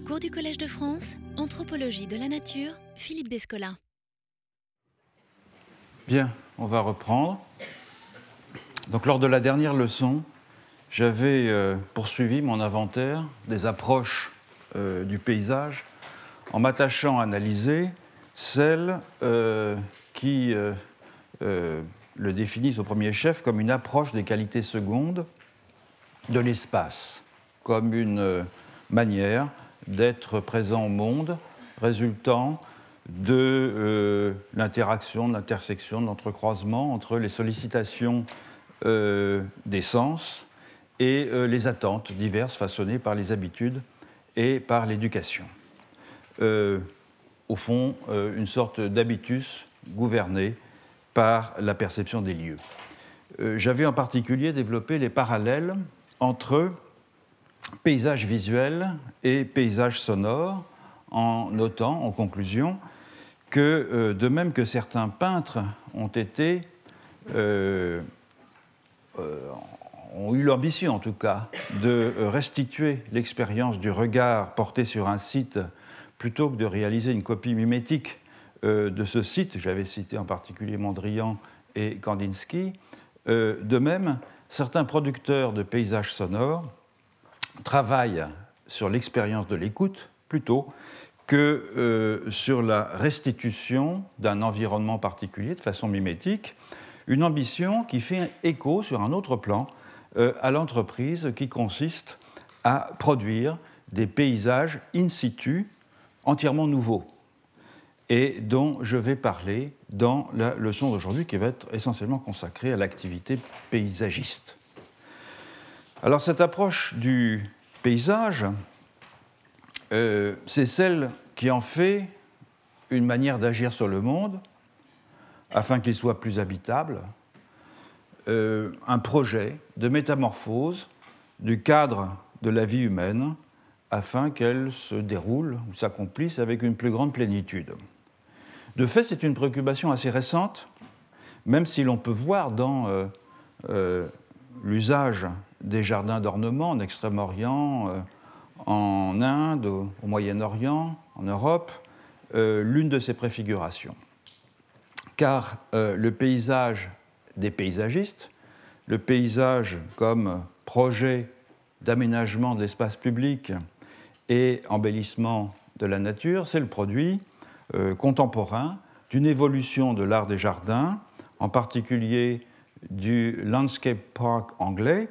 Cours du Collège de France, Anthropologie de la Nature, Philippe Descola. Bien, on va reprendre. Donc, lors de la dernière leçon, j'avais euh, poursuivi mon inventaire des approches euh, du paysage en m'attachant à analyser celles euh, qui le définissent au premier chef comme une approche des qualités secondes de l'espace, comme une manière d'être présent au monde résultant de l'interaction, de l'intersection, de l'entrecroisement entre les sollicitations des sens et euh, les attentes diverses façonnées par les habitudes et par l'éducation. Euh, au fond, euh, une sorte d'habitus gouverné par la perception des lieux. J'avais en particulier développé les parallèles entre paysage visuel et paysage sonore, en notant, en conclusion, que de même que certains peintres ont été ont eu l'ambition en tout cas de restituer l'expérience du regard porté sur un site plutôt que de réaliser une copie mimétique euh, de ce site. J'avais cité en particulier Mondrian et Kandinsky. Euh, de même, certains producteurs de paysages sonores travaillent sur l'expérience de l'écoute plutôt que euh, sur la restitution d'un environnement particulier de façon mimétique, une ambition qui fait écho sur un autre plan euh, à l'entreprise qui consiste à produire des paysages in situ entièrement nouveaux et dont je vais parler dans la leçon d'aujourd'hui qui va être essentiellement consacrée à l'activité paysagiste. Alors cette approche du paysage, euh, c'est celle qui en fait une manière d'agir sur le monde afin qu'il soit plus habitable, euh, un projet de métamorphose du cadre de la vie humaine afin qu'elle se déroule ou s'accomplisse avec une plus grande plénitude. De fait, c'est une préoccupation assez récente, même si l'on peut voir dans euh, l'usage des jardins d'ornement en Extrême-Orient, en Inde, au Moyen-Orient, en Europe, l'une de ces préfigurations. Car le paysage des paysagistes, le paysage comme projet d'aménagement d'espace public et embellissement de la nature, c'est le produit euh, contemporain d'une évolution de l'art des jardins, en particulier du landscape park anglais,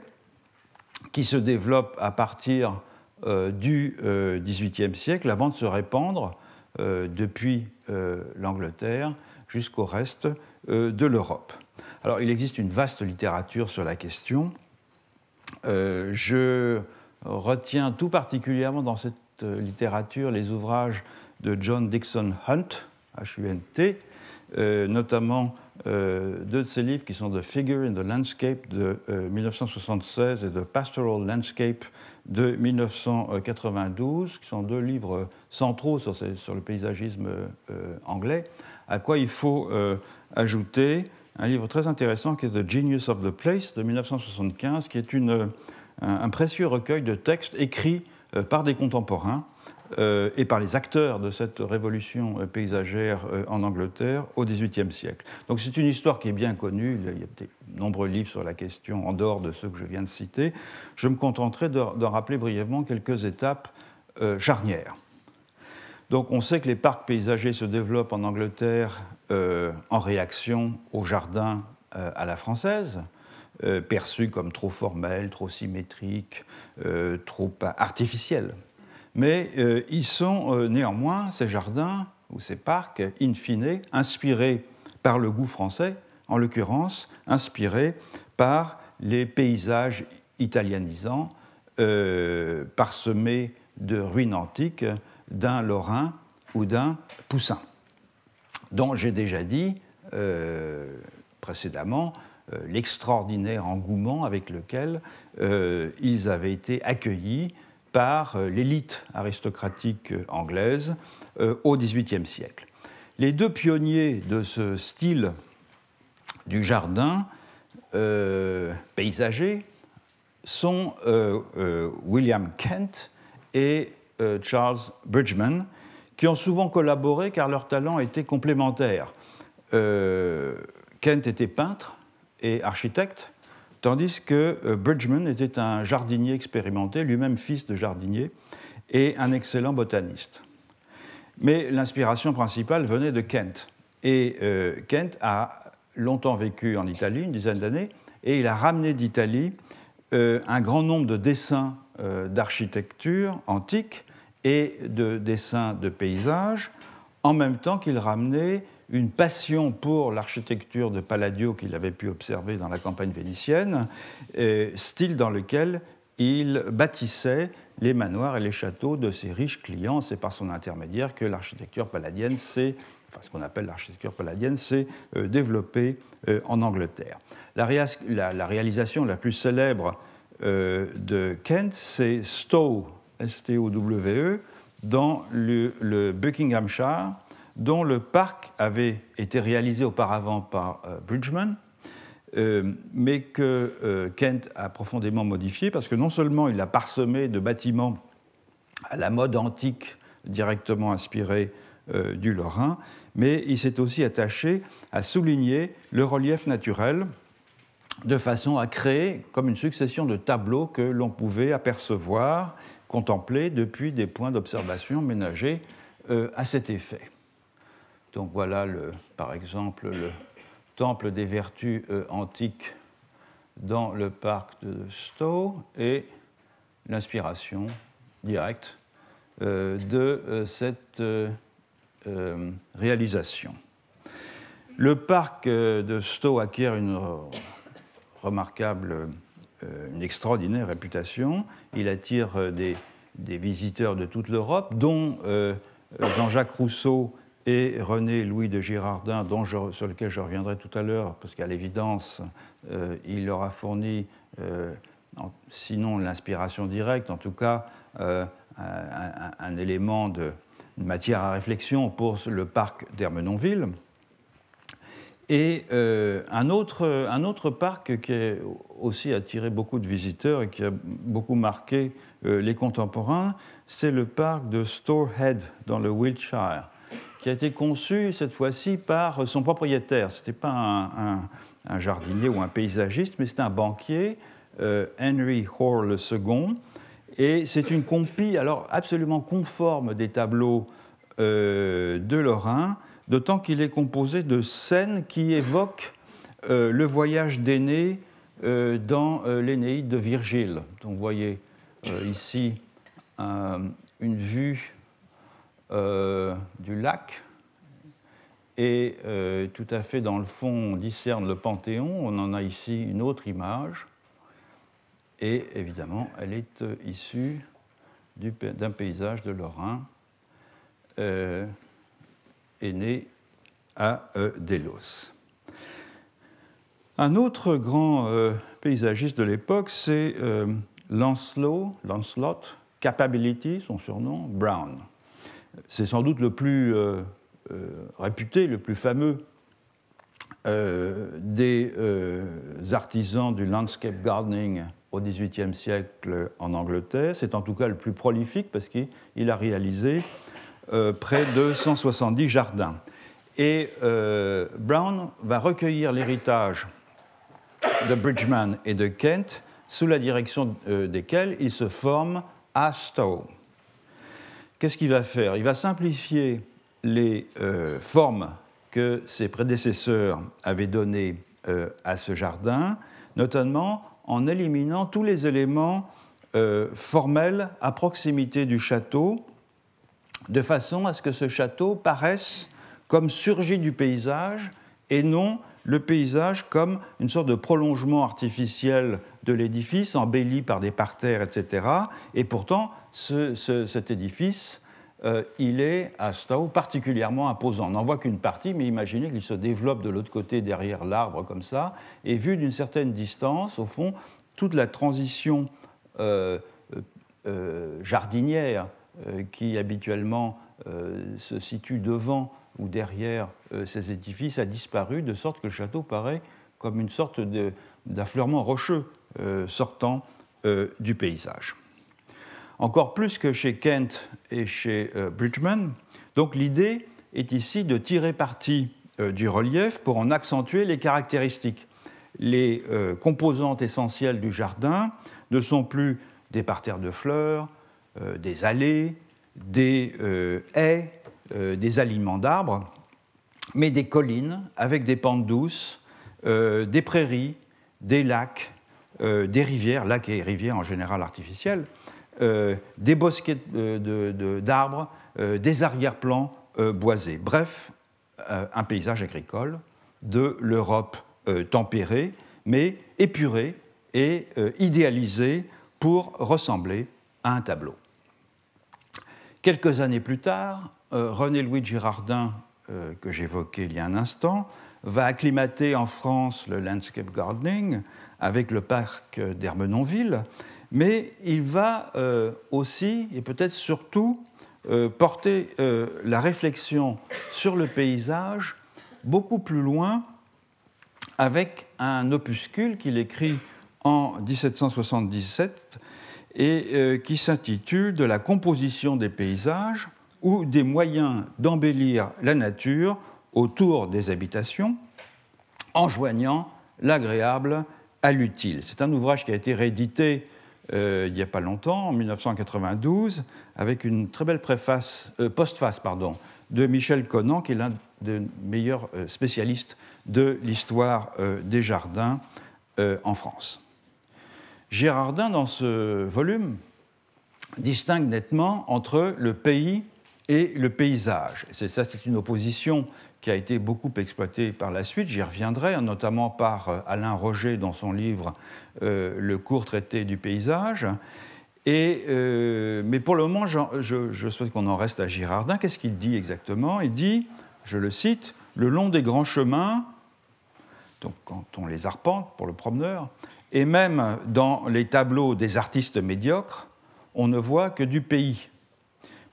qui se développe à partir euh, du XVIIIe euh, siècle avant de se répandre depuis l'Angleterre jusqu'au reste de l'Europe. Alors, il existe une vaste littérature sur la question. Euh, je retiens tout particulièrement dans cette euh, littérature les ouvrages de John Dixon Hunt, H-U-N-T, euh, notamment deux de ses livres qui sont The Figure in the Landscape de 1976 et The Pastoral Landscape de 1992, qui sont deux livres centraux sur, le paysagisme anglais, à quoi il faut ajouter un livre très intéressant qui est The Genius of the Place de 1975, qui est un, précieux recueil de textes écrits euh, par des contemporains. euh, et par les acteurs de cette révolution euh, paysagère en Angleterre au XVIIIe siècle. Donc c'est une histoire qui est bien connue, il y a de nombreux livres sur la question en dehors de ceux que je viens de citer. Je me contenterai d'en rappeler brièvement quelques étapes charnières. Donc on sait que les parcs paysagers se développent en Angleterre euh, en réaction aux jardins euh, à la française, euh, perçus comme trop formels, trop symétriques, trop artificiels. Mais ils sont néanmoins, ces jardins ou ces parcs, in fine, inspirés par le goût français, en l'occurrence inspirés par les paysages italianisants parsemés de ruines antiques d'un Lorrain ou d'un Poussin, dont j'ai déjà dit euh, précédemment euh, l'extraordinaire engouement avec lequel euh, ils avaient été accueillis par l'élite aristocratique anglaise au XVIIIe siècle. Les deux pionniers de ce style du jardin paysager sont William Kent et Charles Bridgman, qui ont souvent collaboré car leurs talents étaient complémentaires. Kent était peintre et architecte, tandis que Bridgman était un jardinier expérimenté, lui-même fils de jardinier, et un excellent botaniste. Mais l'inspiration principale venait de Kent. Et Kent a longtemps vécu en Italie, une dizaine d'années, et il a ramené d'Italie euh, un grand nombre de dessins euh, d'architecture antique et de dessins de paysages, en même temps qu'il ramenait une passion pour l'architecture de Palladio qu'il avait pu observer dans la campagne vénitienne, euh, style dans lequel il bâtissait les manoirs et les châteaux de ses riches clients. C'est par son intermédiaire que l'architecture palladienne s'est, enfin ce qu'on appelle l'architecture palladienne, s'est développée en Angleterre. La, réalisation la plus célèbre euh, de Kent, c'est Stowe, S-T-O-W-E, dans le, Buckinghamshire, dont le parc avait été réalisé auparavant par euh, Bridgman, euh, mais que Kent a profondément modifié parce que non seulement il a parsemé de bâtiments à la mode antique directement inspirés du Lorrain, mais il s'est aussi attaché à souligner le relief naturel de façon à créer comme une succession de tableaux que l'on pouvait apercevoir, contempler depuis des points d'observation ménagés euh, à cet effet. Donc voilà, par exemple, le temple des vertus euh, antiques dans le parc de Stowe et l'inspiration directe euh, de cette réalisation. Le parc de Stowe acquiert une remarquable, euh, une extraordinaire réputation. Il attire euh, des, visiteurs de toute l'Europe, dont euh, Jean-Jacques Rousseau et René Louis de Girardin, dont sur lequel je reviendrai tout à l'heure, parce qu'à l'évidence, il leur a fourni, sinon l'inspiration directe, en tout cas un, un, élément de matière à réflexion pour le parc d'Hermenonville. Et euh, un, autre, un, autre, parc qui a aussi attiré beaucoup de visiteurs et qui a beaucoup marqué euh, les contemporains, c'est le parc de Storehead dans le Wiltshire, qui a été conçu cette fois-ci par son propriétaire. Ce n'était pas un, jardinier ou un paysagiste, mais c'était un banquier, euh, Henry Hoare II. Et c'est une compie alors absolument conforme des tableaux de Lorrain d'autant qu'il est composé de scènes qui évoquent euh, le voyage euh, dans euh, l'Énéide de Virgile. Donc vous voyez ici une vue du lac et tout à fait dans le fond on discerne le Panthéon, on en a ici une autre image et évidemment elle est issue d'un paysage de Lorrain est né à euh, Delos. Un autre grand euh, paysagiste de l'époque, c'est euh, Lancelot, Lancelot Capability, son surnom, Brown. C'est sans doute le plus réputé, le plus fameux des artisans du landscape gardening au XVIIIe siècle en Angleterre. C'est en tout cas le plus prolifique parce qu'il a réalisé euh, près de 170 jardins. Et euh, Brown va recueillir l'héritage de Bridgman et de Kent, sous la direction euh, desquels il se forme à Stowe. Qu'est-ce qu'il va faire? Il va simplifier les formes que ses prédécesseurs avaient données à ce jardin, notamment en éliminant tous les éléments formels à proximité du château de façon à ce que ce château paraisse comme surgi du paysage et non le paysage comme une sorte de prolongement artificiel de l'édifice, embelli par des parterres, etc. Et pourtant, cet édifice, euh, il est à Stowe particulièrement imposant. On n'en voit qu'une partie, mais imaginez qu'il se développe de l'autre côté, derrière l'arbre, comme ça. Et vu d'une certaine distance, au fond, toute la transition euh, euh, jardinière qui habituellement se situe devant ou derrière ces édifices a disparu, de sorte que le château paraît comme une sorte d'affleurement rocheux sortant du paysage. encore plus que chez Kent et chez Bridgman. Donc l'idée est ici de tirer parti du relief pour en accentuer les caractéristiques. Les composantes essentielles du jardin ne sont plus des parterres de fleurs, des allées, des haies, des aliments d'arbres, mais des collines avec des pentes douces, euh, des prairies, des lacs, euh, des rivières, lacs et rivières en général artificiels, euh, des bosquets d'arbres, des arrière-plans boisés. Bref, un paysage agricole de l'Europe tempérée, mais épurée et idéalisée pour ressembler à un tableau. Quelques années plus tard, René-Louis Girardin euh, que j'évoquais il y a un instant, va acclimater en France le landscape gardening avec le parc d'Hermenonville, mais il va euh, aussi et peut-être surtout euh, porter la réflexion sur le paysage beaucoup plus loin avec un opuscule qu'il écrit en 1777 et qui s'intitule De la composition des paysages ou des moyens d'embellir la nature autour des habitations en joignant l'agréable à l'utile. C'est un ouvrage qui a été réédité euh, il n'y a pas longtemps, en 1992, avec une très belle préface, euh, postface pardon, de Michel Conan, qui est l'un des meilleurs euh, spécialistes de l'histoire des jardins en France. Gérardin, dans ce volume, distingue nettement entre le pays et le paysage. C'est ça, c'est une opposition qui a été beaucoup exploitée par la suite, j'y reviendrai, notamment par euh, Alain Roger dans son livre euh, Le court traité du paysage. Et, euh, mais pour le moment, je, souhaite qu'on en reste à Girardin. Qu'est-ce qu'il dit exactement? Il dit, je le cite, le long des grands chemins, donc quand on les arpente pour le promeneur, et même dans les tableaux des artistes médiocres, on ne voit que du pays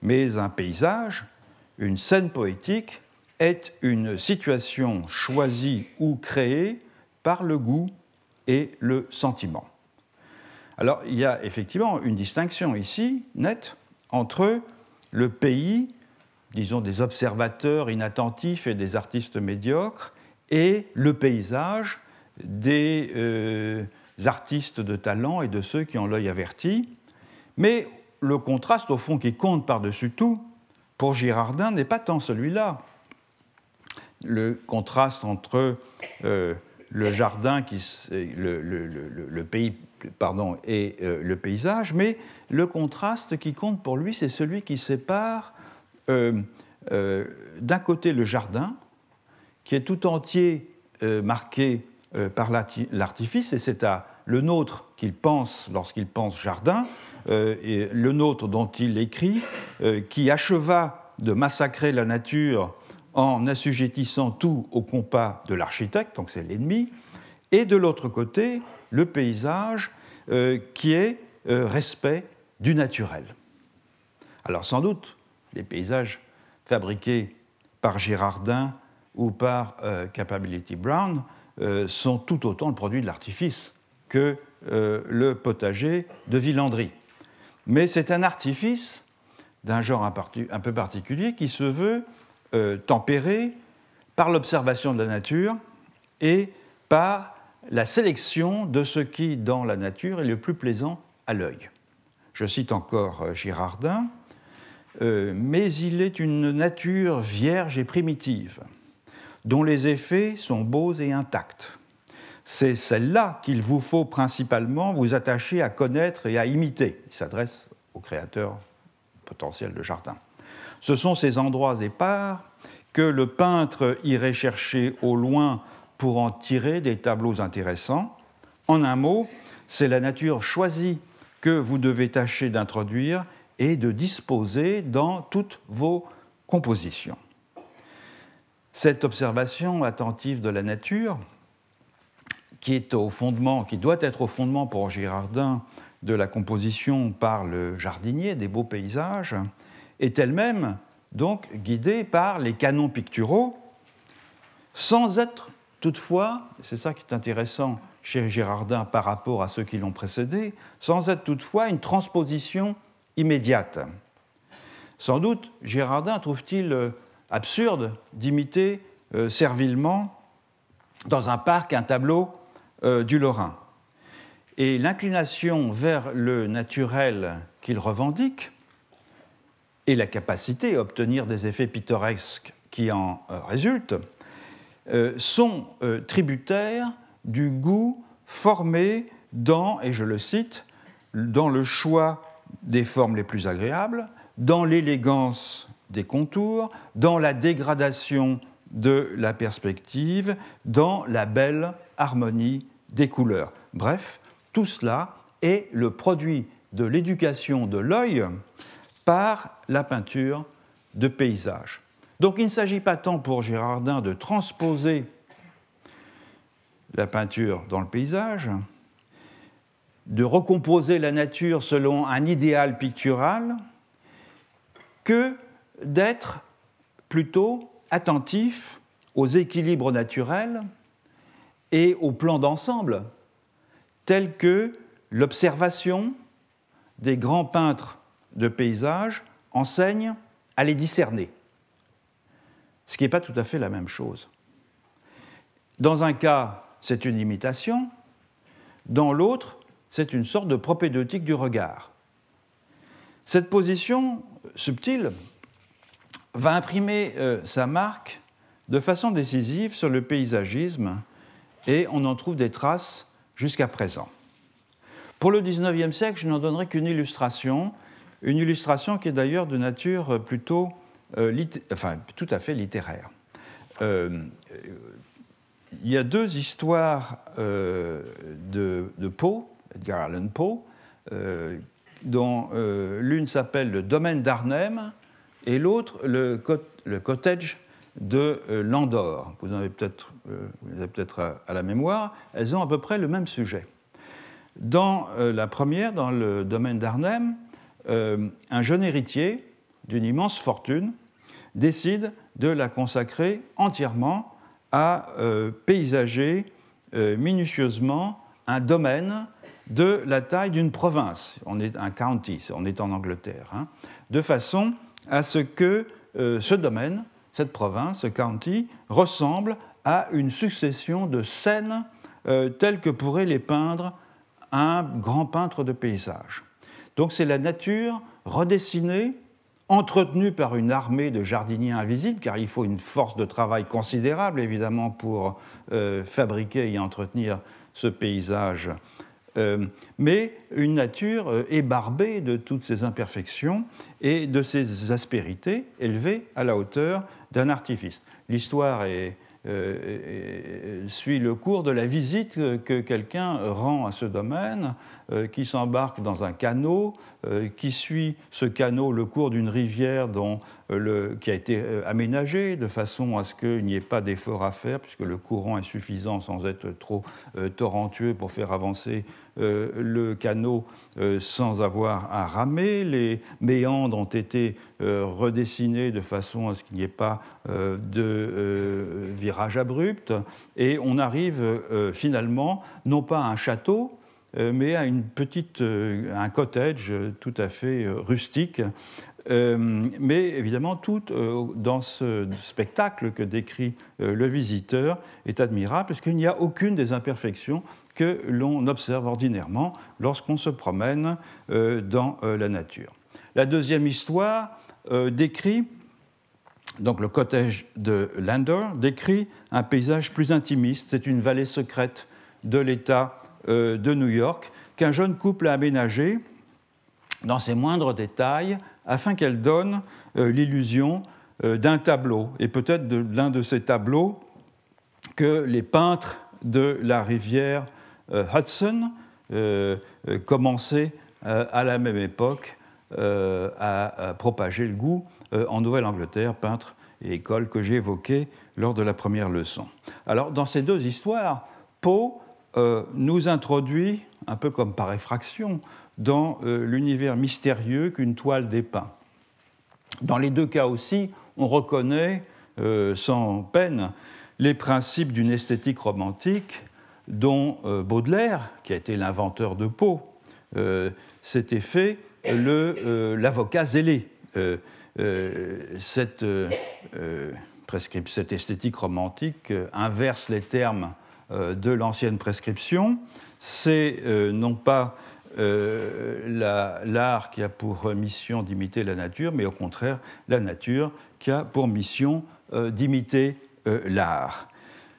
mais un paysage, une scène poétique, est une situation choisie ou créée par le goût et le sentiment. Alors il y a effectivement une distinction ici, nette, entre le pays, disons des observateurs inattentifs et des artistes médiocres, et le paysage des euh, artistes de talent et de ceux qui ont l'œil averti. Mais le contraste, au fond, qui compte par-dessus tout, pour Girardin, n'est pas tant celui-là. Le contraste entre euh, le jardin, pays, et euh, le paysage, mais le contraste qui compte pour lui, c'est celui qui sépare euh, d'un côté le jardin, qui est tout entier marqué par l'artifice, et c'est à le nôtre qu'il pense lorsqu'il pense jardin, euh, et le nôtre dont il écrit, euh, qui acheva de massacrer la nature en assujettissant tout au compas de l'architecte, donc c'est l'ennemi, et de l'autre côté, le paysage euh, qui est respect du naturel. Alors sans doute, les paysages fabriqués par Girardin ou par Capability Brown sont tout autant le produit de l'artifice que euh, le potager de Villandry. Mais c'est un artifice d'un genre un, peu particulier qui se veut euh, tempéré par l'observation de la nature et par la sélection de ce qui, dans la nature, est le plus plaisant à l'œil. Je cite encore euh, Girardin, mais il est une nature vierge et primitive, dont les effets sont beaux et intacts c'est celle-là qu'il vous faut principalement vous attacher à connaître et à imiter. Il s'adresse aux créateurs potentiels de jardin. Ce sont ces endroits épars que le peintre irait chercher au loin pour en tirer des tableaux intéressants. En un mot, c'est la nature choisie que vous devez tâcher d'introduire et de disposer dans toutes vos compositions. Cette observation attentive de la nature, qui est au fondement, qui doit être au fondement pour Girardin de la composition par le jardinier des beaux paysages, est elle-même donc guidée par les canons picturaux, sans être toutefois, c'est ça qui est intéressant chez Girardin par rapport à ceux qui l'ont précédé, sans être toutefois une transposition immédiate. Sans doute, Girardin trouve-t-il absurde d'imiter servilement dans un parc un tableau du Lorrain. Et l'inclination vers le naturel qu'il revendique et la capacité à obtenir des effets pittoresques qui en euh, résultent euh, sont euh, tributaires du goût formé dans, et je le cite, dans le choix des formes les plus agréables, dans l'élégance des contours, dans la dégradation de la perspective, dans la belle harmonie des couleurs. Bref, tout cela est le produit de l'éducation de l'œil par la peinture de paysage. Donc il ne s'agit pas tant pour Girardin de transposer la peinture dans le paysage, de recomposer la nature selon un idéal pictural, que d'être plutôt attentif aux équilibres naturels et aux plans d'ensemble tels que l'observation des grands peintres de paysages enseigne à les discerner. Ce qui n'est pas tout à fait la même chose. Dans un cas, c'est une imitation, dans l'autre, c'est une sorte de propédeutique du regard. Cette position subtile va imprimer euh, sa marque de façon décisive sur le paysagisme et on en trouve des traces jusqu'à présent. Pour le XIXe siècle, je n'en donnerai qu'une illustration, une illustration qui est d'ailleurs de nature plutôt, euh, enfin, tout à fait littéraire. Euh, il y a deux histoires euh, de, Poe, Edgar Allan Poe, dont l'une s'appelle Le domaine d'Arnhem et l'autre le, cottage de Landor. Vous en avez peut-être peut à la mémoire. Elles ont à peu près le même sujet. Dans la première, dans le domaine d'Arnhem, euh, un jeune héritier d'une immense fortune décide de la consacrer entièrement à euh, paysager minutieusement un domaine de la taille d'une province. On est un county, on est en Angleterre, hein, de façon à ce que ce domaine, cette province, ce county, ressemble à une succession de scènes telles que pourraient les peindre un grand peintre de paysage. Donc c'est la nature redessinée, entretenue par une armée de jardiniers invisibles, car il faut une force de travail considérable évidemment pour euh, fabriquer et entretenir ce paysage. Euh, mais une nature euh, ébarbée de toutes ses imperfections et de ses aspérités, élevée à la hauteur d'un artifice. L'histoire suit le cours de la visite que quelqu'un rend à ce domaine, qui s'embarque dans un canot, euh, qui suit ce canot le cours d'une rivière dont, le, qui a été aménagée de façon à ce qu'il n'y ait pas d'effort à faire, puisque le courant est suffisant sans être trop torrentueux pour faire avancer le canot sans avoir à ramer. Les méandres ont été redessinés de façon à ce qu'il n'y ait pas de virage abrupt, et on arrive finalement non pas à un château, euh, mais à une petite, euh, un cottage tout à fait euh, rustique. mais évidemment, tout dans ce spectacle que décrit le visiteur est admirable parce qu'il n'y a aucune des imperfections que l'on observe ordinairement lorsqu'on se promène dans la nature. La deuxième histoire décrit, donc le cottage de Lander, décrit un paysage plus intimiste. C'est une vallée secrète de l'État euh, de New York qu'un jeune couple a aménagé dans ses moindres détails afin qu'elle donne euh, l'illusion euh, d'un tableau, et peut-être de l'un de ces tableaux que les peintres de la rivière Hudson commençaient à la même époque à, propager le goût en Nouvelle-Angleterre, peintres et écoles que j'ai évoquées lors de la première leçon. Alors, dans ces deux histoires, Poe euh, nous introduit, un peu comme par effraction, dans euh, l'univers mystérieux qu'une toile dépeint. Dans les deux cas aussi, on reconnaît euh, sans peine les principes d'une esthétique romantique dont Baudelaire, qui a été l'inventeur de Poe, s'était fait l'avocat zélé. cette, cette, esthétique romantique inverse les termes de l'ancienne prescription. C'est non pas l'art qui a pour mission d'imiter la nature, mais au contraire la nature qui a pour mission d'imiter l'art.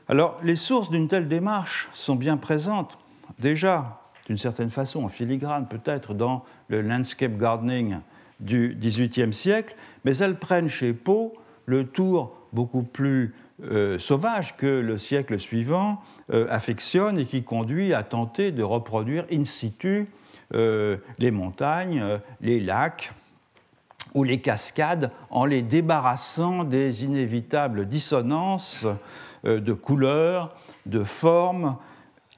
Alors, les sources d'une telle démarche sont bien présentes, déjà, d'une certaine façon, en filigrane peut-être, dans le landscape gardening du XVIIIe siècle, mais elles prennent chez Poe le tour beaucoup plus euh, sauvage que le siècle suivant euh, affectionne et qui conduit à tenter de reproduire in situ euh, les montagnes, les lacs ou les cascades en les débarrassant des inévitables dissonances de couleurs, de formes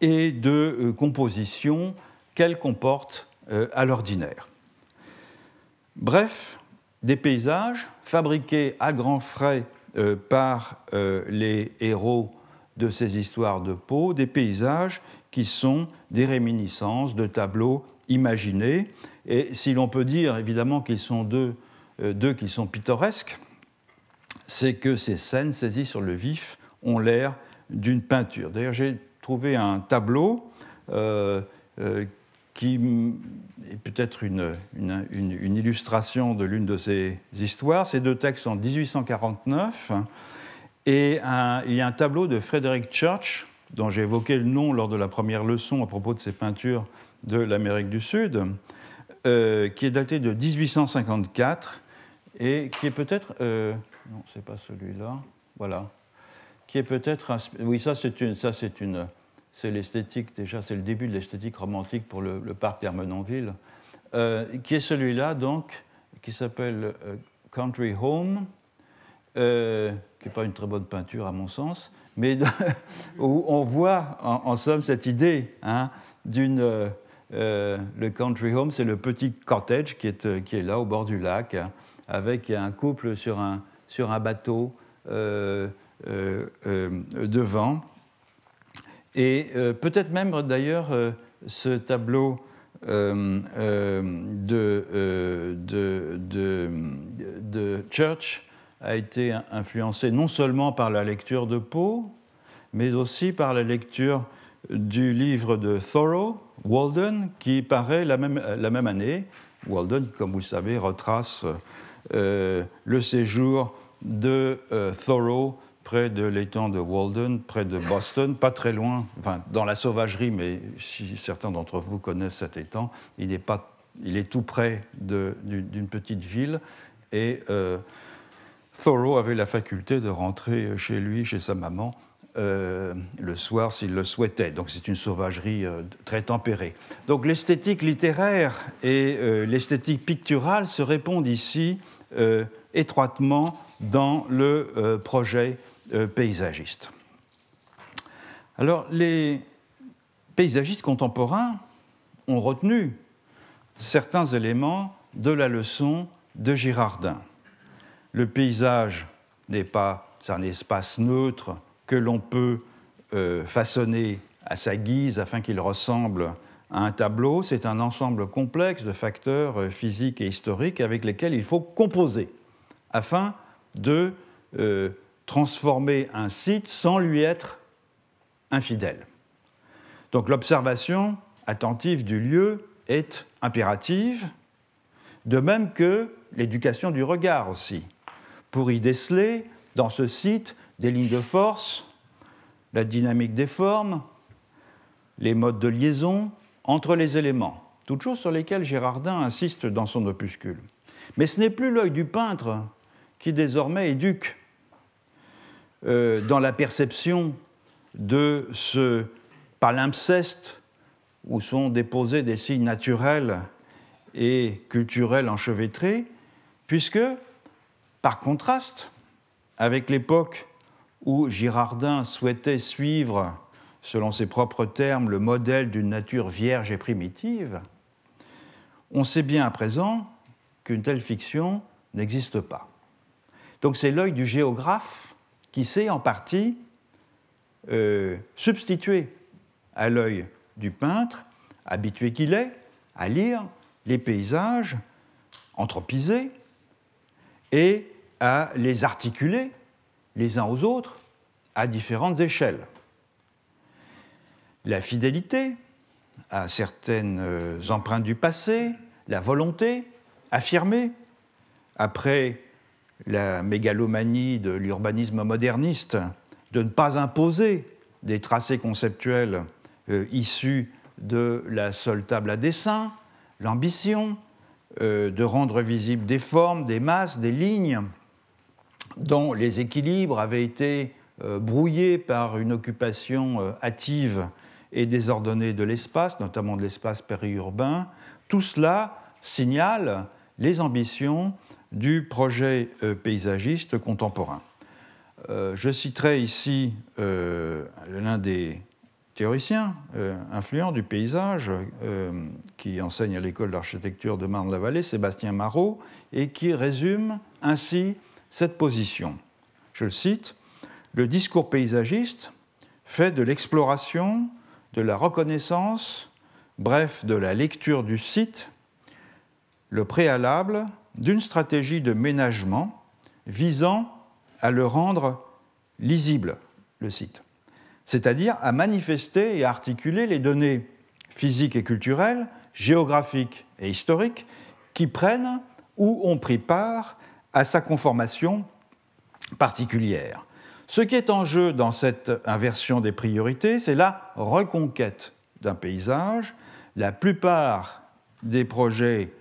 et de compositions qu'elles comportent à l'ordinaire. Bref, des paysages fabriqués à grands frais par les héros de ces histoires de peau, des paysages qui sont des réminiscences de tableaux imaginés. Et si l'on peut dire évidemment qu'ils sont deux, deux qui sont pittoresques, c'est que ces scènes saisies sur le vif ont l'air d'une peinture. D'ailleurs, j'ai trouvé un tableau euh, euh, qui est peut-être une, illustration de l'une de ces histoires. Ces deux textes sont en 1849 et il y a un tableau de Frederick Church, dont j'ai évoqué le nom lors de la première leçon à propos de ses peintures de l'Amérique du Sud, euh, qui est daté de 1854 et qui est peut-être... non, c'est pas celui-là. Voilà qui est peut-être. Oui, ça, c'est une. Ça, c'est une. C'est l'esthétique, déjà, c'est le début de l'esthétique romantique pour le, parc d'Hermenonville, euh, qui est celui-là, donc, qui s'appelle euh, Country Home, euh, qui n'est pas une très bonne peinture à mon sens, mais où on voit en, somme cette idée hein, d'une. le country home, c'est le petit cottage qui est, qui est là au bord du lac, avec un couple sur un, sur un bateau, devant. Et euh, peut-être même d'ailleurs ce tableau de, de, de, Church a été influencé non seulement par la lecture de Poe, mais aussi par la lecture du livre de Thoreau, Walden, qui paraît la même, la même année. Walden, comme vous le savez, retrace le séjour de Thoreau près de l'étang de Walden, près de Boston, pas très loin, enfin dans la sauvagerie, mais si certains d'entre vous connaissent cet étang, il est, pas, il est tout près d'une petite ville et euh, Thoreau avait la faculté de rentrer chez lui, chez sa maman, euh, le soir s'il le souhaitait. Donc c'est une sauvagerie euh, très tempérée. Donc l'esthétique littéraire et l'esthétique picturale se répondent ici étroitement dans le projet paysagistes. Alors, les paysagistes contemporains ont retenu certains éléments de la leçon de Girardin. Le paysage n'est pas un espace neutre que l'on peut euh, façonner à sa guise afin qu'il ressemble à un tableau, c'est un ensemble complexe de facteurs euh, physiques et historiques avec lesquels il faut composer afin de transformer un site sans lui être infidèle. Donc l'observation attentive du lieu est impérative, de même que l'éducation du regard aussi, pour y déceler dans ce site des lignes de force, la dynamique des formes, les modes de liaison entre les éléments, toutes choses sur lesquelles Gérardin insiste dans son opuscule. Mais ce n'est plus l'œil du peintre qui désormais éduque euh, dans la perception de ce palimpseste où sont déposés des signes naturels et culturels enchevêtrés, puisque, par contraste avec l'époque où Girardin souhaitait suivre, selon ses propres termes, le modèle d'une nature vierge et primitive, on sait bien à présent qu'une telle fiction n'existe pas. Donc c'est l'œil du géographe qui s'est en partie euh, substitué à l'œil du peintre, habitué qu'il est à lire les paysages anthropisés et à les articuler les uns aux autres à différentes échelles. La fidélité à certaines empreintes du passé, la volonté affirmée, après la mégalomanie de l'urbanisme moderniste, de ne pas imposer des tracés conceptuels euh, issus de la seule table à dessin, l'ambition euh, de rendre visibles des formes, des masses, des lignes dont les équilibres avaient été euh, brouillés par une occupation hâtive et désordonnée de l'espace, notamment de l'espace périurbain, tout cela signale les ambitions du projet paysagiste contemporain. je citerai ici l'un des théoricien euh, influent du paysage euh, qui enseigne à l'école d'architecture de Marne-la-Vallée, Sébastien Marot, et qui résume ainsi cette position. Je le cite Le discours paysagiste fait de l'exploration, de la reconnaissance, bref, de la lecture du site, le préalable d'une stratégie de ménagement visant à le rendre lisible, le site c'est-à-dire à manifester et à articuler les données physiques et culturelles, géographiques et historiques qui prennent ou ont pris part à sa conformation particulière. Ce qui est en jeu dans cette inversion des priorités, c'est la reconquête d'un paysage. La plupart des projets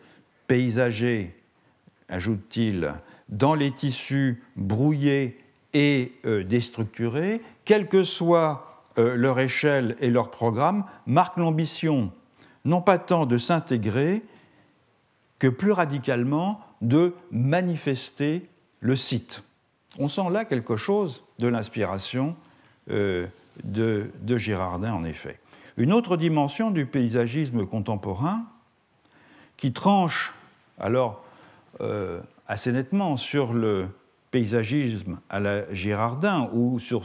paysagers, ajoute-t-il, dans les tissus brouillés et euh, déstructurés, quelle que soit euh, leur échelle et leur programme, marquent l'ambition non pas tant de s'intégrer que plus radicalement de manifester le site. On sent là quelque chose de l'inspiration euh, de, de, Girardin, en effet. Une autre dimension du paysagisme contemporain, qui tranche alors assez nettement sur le, paysagisme à la Girardin ou sur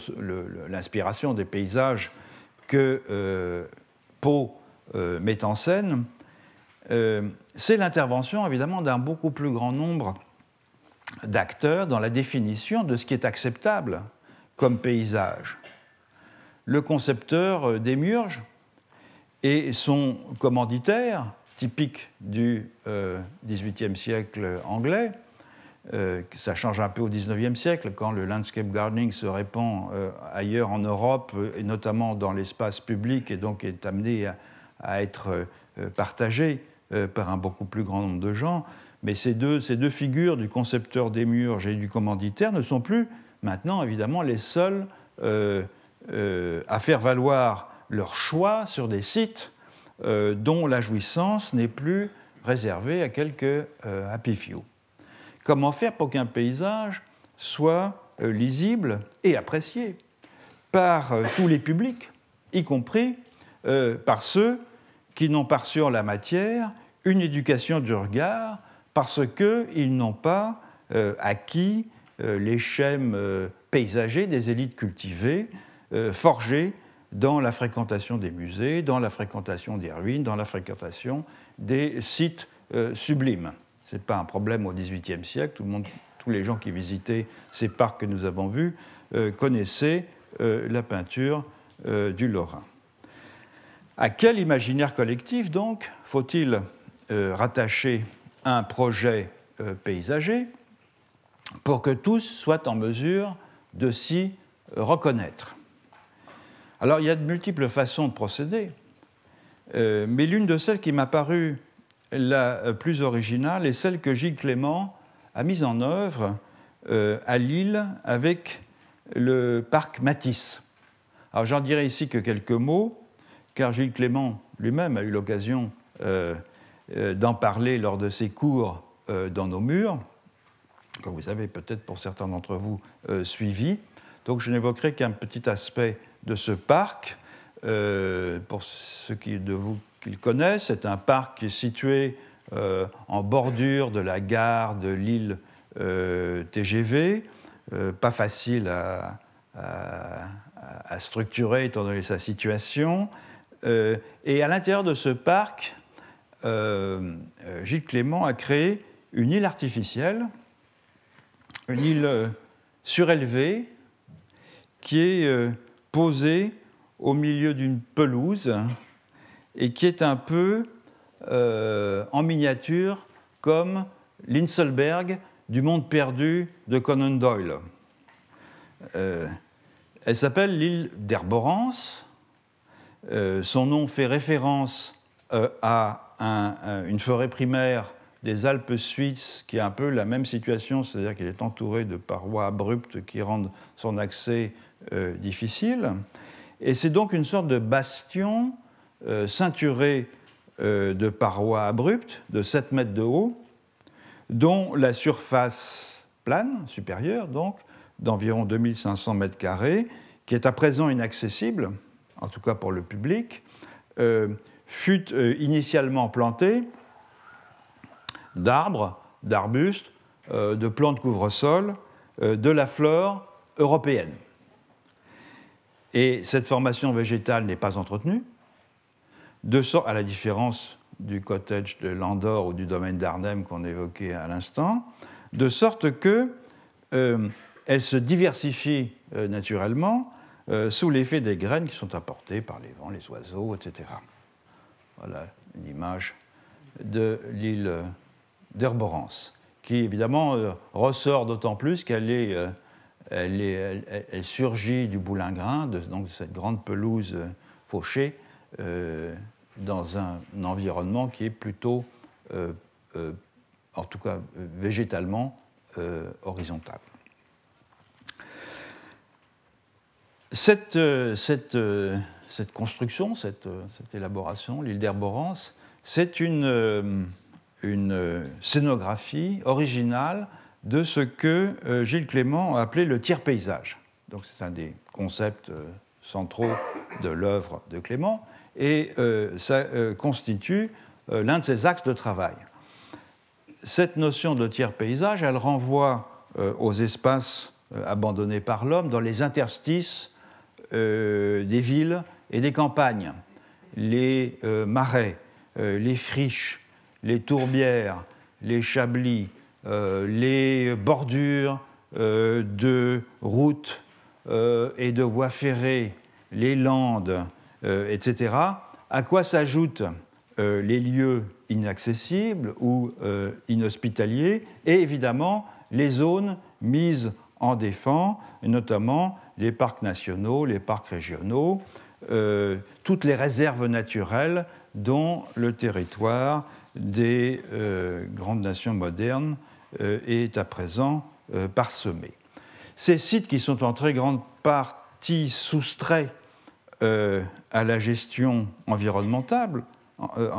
l'inspiration des paysages que euh, Pau euh, met en scène, euh, c'est l'intervention évidemment d'un beaucoup plus grand nombre d'acteurs dans la définition de ce qui est acceptable comme paysage. Le concepteur démurge et son commanditaire, typique du XVIIIe siècle anglais, euh, ça change un peu au XIXe siècle, quand le landscape gardening se répand euh, ailleurs en Europe, euh, et notamment dans l'espace public, et donc est amené à, être partagé par un beaucoup plus grand nombre de gens. Mais ces deux, ces deux figures du concepteur des murs et du commanditaire ne sont plus maintenant évidemment les seuls à faire valoir leur choix sur des sites dont la jouissance n'est plus réservée à quelques happy few. Comment faire pour qu'un paysage soit euh, lisible et apprécié par euh, tous les publics, y compris euh, par ceux qui n'ont pas sur la matière une éducation du regard parce qu'ils n'ont pas acquis les schèmes paysagers des élites cultivées, forgées dans la fréquentation des musées, dans la fréquentation des ruines, dans la fréquentation des sites sublimes. Ce n'est pas un problème au XVIIIe siècle. Tout le monde, tous les gens qui visitaient ces parcs que nous avons vus euh, connaissaient euh, la peinture euh, du Lorrain. À quel imaginaire collectif, donc, faut-il rattacher un projet paysager pour que tous soient en mesure de s'y reconnaître? Alors, il y a de multiples façons de procéder, mais l'une de celles qui m'a paru la plus originale est celle que Gilles Clément a mise en œuvre euh, à Lille avec le parc Matisse. Alors j'en dirai ici que quelques mots, car Gilles Clément lui-même a eu l'occasion euh, euh, d'en parler lors de ses cours dans nos murs, que vous avez peut-être pour certains d'entre vous suivi. Donc je n'évoquerai qu'un petit aspect de ce parc. pour ceux qui, de vous qu'il connaît. C'est un parc qui est situé euh, en bordure de la gare de l'île euh, TGV, euh, pas facile à, structurer étant donné sa situation. et à l'intérieur de ce parc, Gilles Clément a créé une île artificielle, une île surélevée, qui est posée au milieu d'une pelouse et qui est un peu en miniature comme l'Inselberg du monde perdu de Conan Doyle. Euh, elle s'appelle l'île d'Herborance. Euh, son nom fait référence euh, à une forêt primaire des Alpes suisses qui a un peu la même situation, c'est-à-dire qu'elle est entourée de parois abruptes qui rendent son accès difficile. Et c'est donc une sorte de bastion ceinturé de parois abruptes de 7 mètres de haut, dont la surface plane, supérieure donc, d'environ 2500 mètres carrés, qui est à présent inaccessible, en tout cas pour le public, euh, fut euh, initialement plantée d'arbres, d'arbustes, euh, de plantes couvre-sol, de la flore européenne. Et cette formation végétale n'est pas entretenue, à la différence du cottage de Landor ou du domaine d'Arnhem qu'on évoquait à l'instant, de sorte que euh, se diversifie euh, naturellement euh, sous l'effet des graines qui sont apportées par les vents, les oiseaux, etc. Voilà une image de l'île d'Herborance, qui évidemment ressort d'autant plus qu'elle est, elle, elle, surgit du boulingrin, de, donc de cette grande pelouse fauchée dans un, environnement qui est plutôt, euh, euh, en tout cas végétalement, euh, horizontal. Cette, construction, cette, élaboration, l'île d'Herborance, c'est une scénographie originale de ce que Gilles Clément a appelé le tiers-paysage. Donc c'est un des concepts centraux de l'œuvre de Clément et euh, ça euh, constitue euh, l'un de ses axes de travail. Cette notion de tiers paysage, elle renvoie aux espaces abandonnés par l'homme dans les interstices des villes et des campagnes, les marais, les friches, les tourbières, les chablis, les bordures de routes et de voies ferrées, les landes, euh, etc. À quoi s'ajoutent euh, les lieux inaccessibles ou euh, inhospitaliers et évidemment les zones mises en défense, notamment les parcs nationaux, les parcs régionaux, toutes les réserves naturelles dont le territoire des grandes nations modernes est à présent parsemé. Ces sites qui sont en très grande partie soustraits euh, à la gestion environnementale, euh,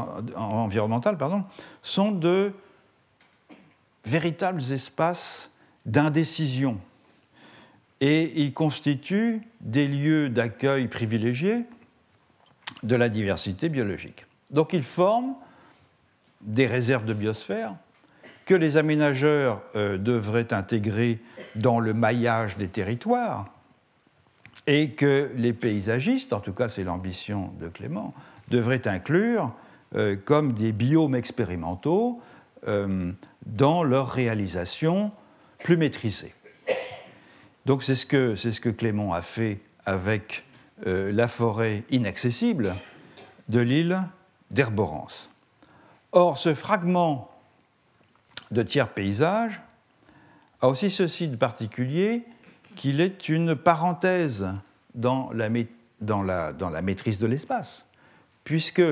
sont de véritables espaces d'indécision. Et ils constituent des lieux d'accueil privilégiés de la diversité biologique. Donc ils forment des réserves de biosphère que les aménageurs euh, devraient intégrer dans le maillage des territoires et que les paysagistes, en tout cas c'est l'ambition de Clément, devraient inclure euh, comme des biomes expérimentaux euh, dans leur réalisation plus maîtrisée. Donc c'est ce, que, ce que Clément a fait avec la forêt inaccessible de l'île d'Herborance. Or, ce fragment de tiers paysage a aussi ceci de particulier qu'il est une parenthèse dans la, maîtrise de l'espace, puisque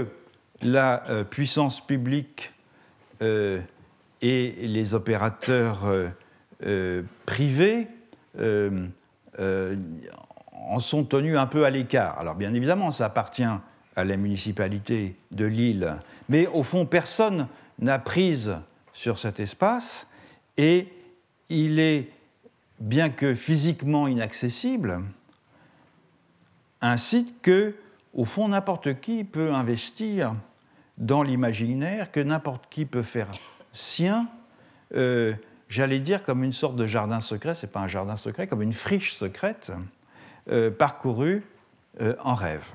la euh, puissance publique euh, et les opérateurs euh, privés en sont tenus un peu à l'écart. Alors bien évidemment, ça appartient à la municipalité de Lille, mais au fond, personne n'a prise sur cet espace et il est bien que physiquement inaccessible, un site que, au fond, n'importe qui peut investir dans l'imaginaire, que n'importe qui peut faire sien, euh, j'allais dire comme une sorte de jardin secret, ce n'est pas un jardin secret, comme une friche secrète euh, parcourue euh, en rêve.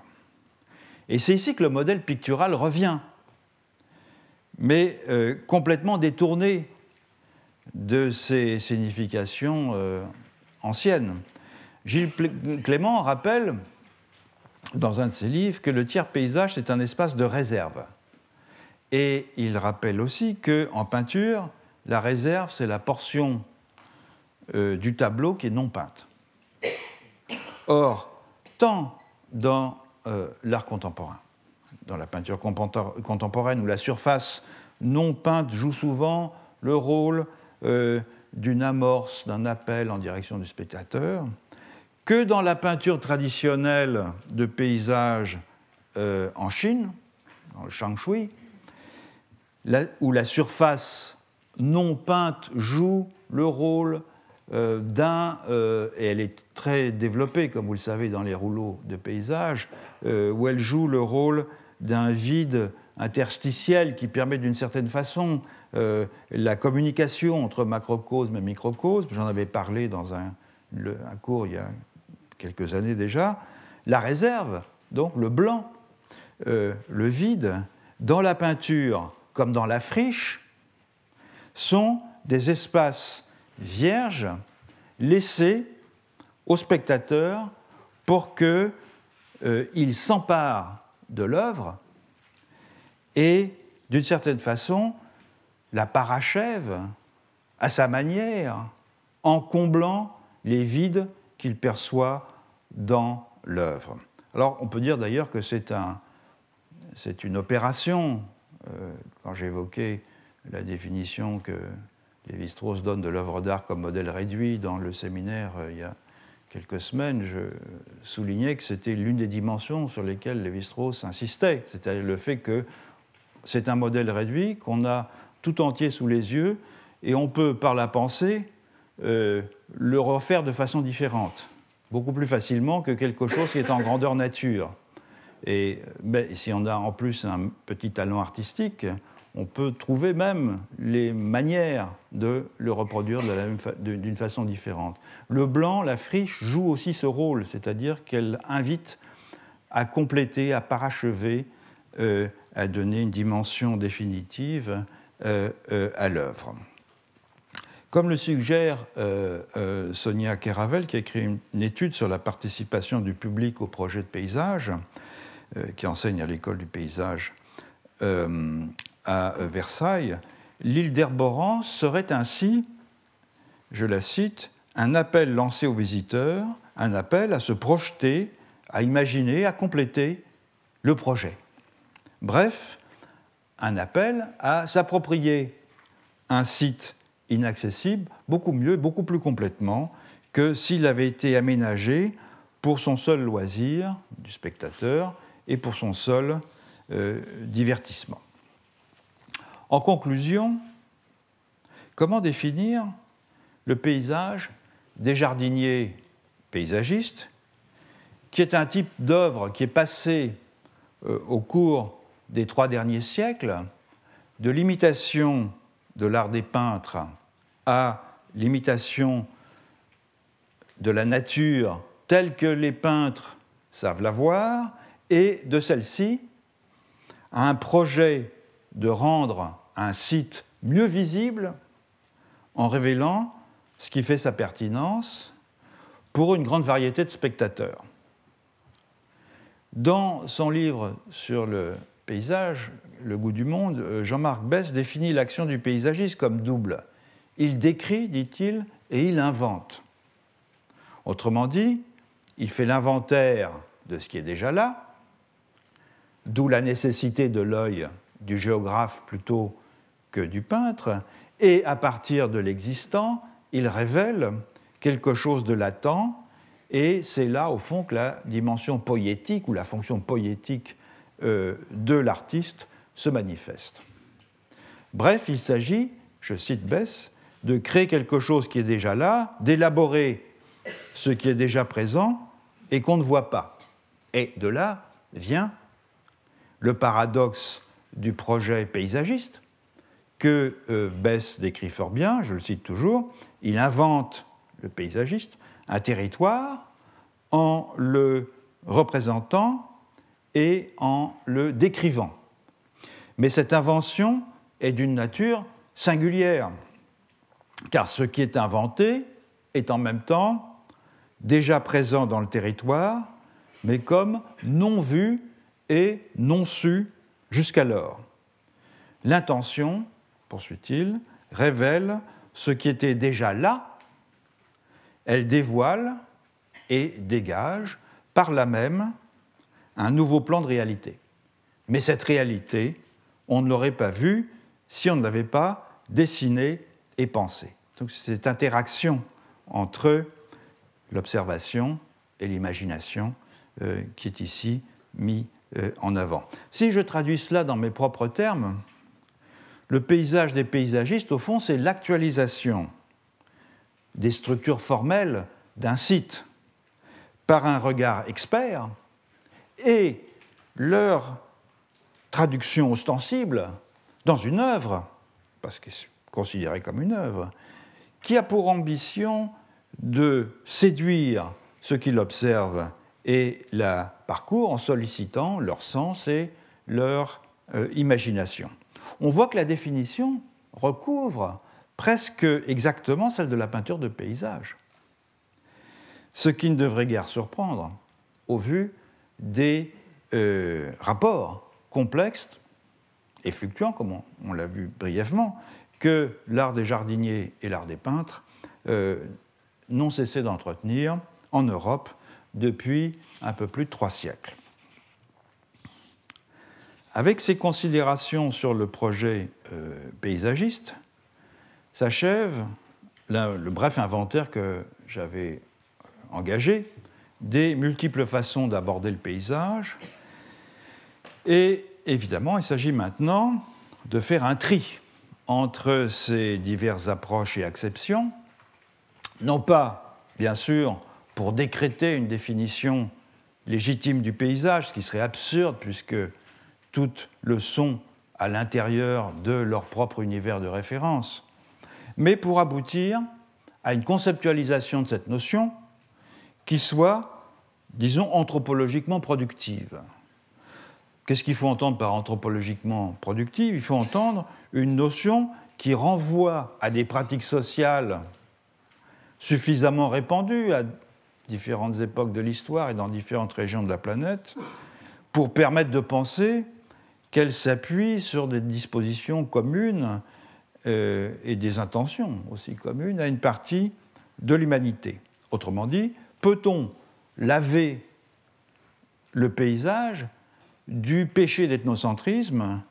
Et c'est ici que le modèle pictural revient. Mais euh, complètement détourné de ses significations euh, anciennes. Gilles Clément rappelle dans un de ses livres que le tiers paysage, c'est un espace de réserve. Et il rappelle aussi qu'en peinture, la réserve, c'est la portion euh, du tableau qui est non peinte. Or, tant dans l'art contemporain, dans la peinture contemporaine, où la surface non peinte joue souvent le rôle euh, d'une amorce, d'un appel en direction du spectateur, que dans la peinture traditionnelle de paysage en Chine, dans le Shangshui, où la surface non peinte joue le rôle euh, d'un, euh, et elle est très développée, comme vous le savez, dans les rouleaux de paysage, euh, où elle joue le rôle d'un vide interstitiel qui permet d'une certaine façon la communication entre macrocosme et microcosme. J'en avais parlé dans un, cours il y a quelques années déjà. La réserve, donc le blanc, le vide, dans la peinture comme dans la friche, sont des espaces vierges laissés au spectateur pour qu'il euh, s'empare de l'œuvre et, d'une certaine façon, la parachève à sa manière en comblant les vides qu'il perçoit dans l'œuvre. Alors on peut dire d'ailleurs que c'est un, une opération, euh, quand j'évoquais la définition que Lévi-Strauss donne de l'œuvre d'art comme modèle réduit dans le séminaire euh, il y a quelques semaines, je soulignais que c'était l'une des dimensions sur lesquelles Lévi-Strauss insistait, c'est-à-dire le fait que c'est un modèle réduit qu'on a tout entier sous les yeux et on peut, par la pensée, euh, le refaire de façon différente, beaucoup plus facilement que quelque chose qui est en grandeur nature. Et si on a en plus un petit talent artistique, on peut trouver même les manières de le reproduire d'une façon différente. Le blanc, la friche, joue aussi ce rôle, c'est-à-dire qu'elle invite à compléter, à parachever, euh, à donner une dimension définitive euh, euh, à l'œuvre. Comme le suggère Sonia Keravel, qui a écrit une, étude sur la participation du public au projet de paysage, qui enseigne à l'école du paysage à Versailles, l'île d'Herboran serait ainsi, je la cite, un appel lancé aux visiteurs, un appel à se projeter, à imaginer, à compléter le projet. Bref, un appel à s'approprier un site inaccessible beaucoup mieux, beaucoup plus complètement que s'il avait été aménagé pour son seul loisir du spectateur et pour son seul euh, divertissement. En conclusion, comment définir le paysage des jardiniers paysagistes, qui est un type d'œuvre qui est passé euh, au cours des trois derniers siècles de l'imitation de l'art des peintres à l'imitation de la nature telle que les peintres savent la voir, et de celle-ci à un projet de rendre un site mieux visible en révélant ce qui fait sa pertinence pour une grande variété de spectateurs. Dans son livre sur le paysage, Le goût du monde, Jean-Marc Bess définit l'action du paysagiste comme double. Il décrit, dit-il, et il invente. Autrement dit, il fait l'inventaire de ce qui est déjà là, d'où la nécessité de l'œil du géographe plutôt que du peintre, et à partir de l'existant, il révèle quelque chose de latent, et c'est là, au fond, que la dimension poétique ou la fonction poétique euh, de l'artiste se manifeste. Bref, il s'agit, je cite Bess, de créer quelque chose qui est déjà là, d'élaborer ce qui est déjà présent et qu'on ne voit pas. Et de là vient le paradoxe du projet paysagiste, que euh, Bess décrit fort bien, je le cite toujours, il invente, le paysagiste, un territoire en le représentant et en le décrivant. Mais cette invention est d'une nature singulière, car ce qui est inventé est en même temps déjà présent dans le territoire, mais comme non vu et non su jusqu'alors. L'intention, poursuit-il, révèle ce qui était déjà là, elle dévoile et dégage par là même un nouveau plan de réalité. Mais cette réalité, on ne l'aurait pas vue si on ne l'avait pas dessinée et pensée. Donc cette interaction entre l'observation et l'imagination euh, qui est ici mise en avant. Si je traduis cela dans mes propres termes, le paysage des paysagistes, au fond, c'est l'actualisation des structures formelles d'un site par un regard expert et leur traduction ostensible dans une œuvre, parce que c'est considéré comme une œuvre, qui a pour ambition de séduire ceux qui l'observent et la parcourent en sollicitant leur sens et leur euh, imagination. On voit que la définition recouvre presque exactement celle de la peinture de paysage, ce qui ne devrait guère surprendre au vu des euh, rapports complexes et fluctuants, comme on, l'a vu brièvement, que l'art des jardiniers et l'art des peintres euh, n'ont cessé d'entretenir en Europe depuis un peu plus de trois siècles. Avec ces considérations sur le projet euh, paysagiste, s'achève le bref inventaire que j'avais engagé des multiples façons d'aborder le paysage. Et évidemment, il s'agit maintenant de faire un tri entre ces diverses approches et acceptions, non pas, bien sûr, pour décréter une définition légitime du paysage, ce qui serait absurde puisque toutes le sont à l'intérieur de leur propre univers de référence, mais pour aboutir à une conceptualisation de cette notion qui soit, disons, anthropologiquement productive. Qu'est-ce qu'il faut entendre par anthropologiquement productive? Il faut entendre une notion qui renvoie à des pratiques sociales suffisamment répandues à différentes époques de l'histoire et dans différentes régions de la planète pour permettre de penser qu'elle s'appuie sur des dispositions communes euh, et des intentions aussi communes à une partie de l'humanité. Autrement dit, peut-on laver le paysage du péché d'ethnocentrisme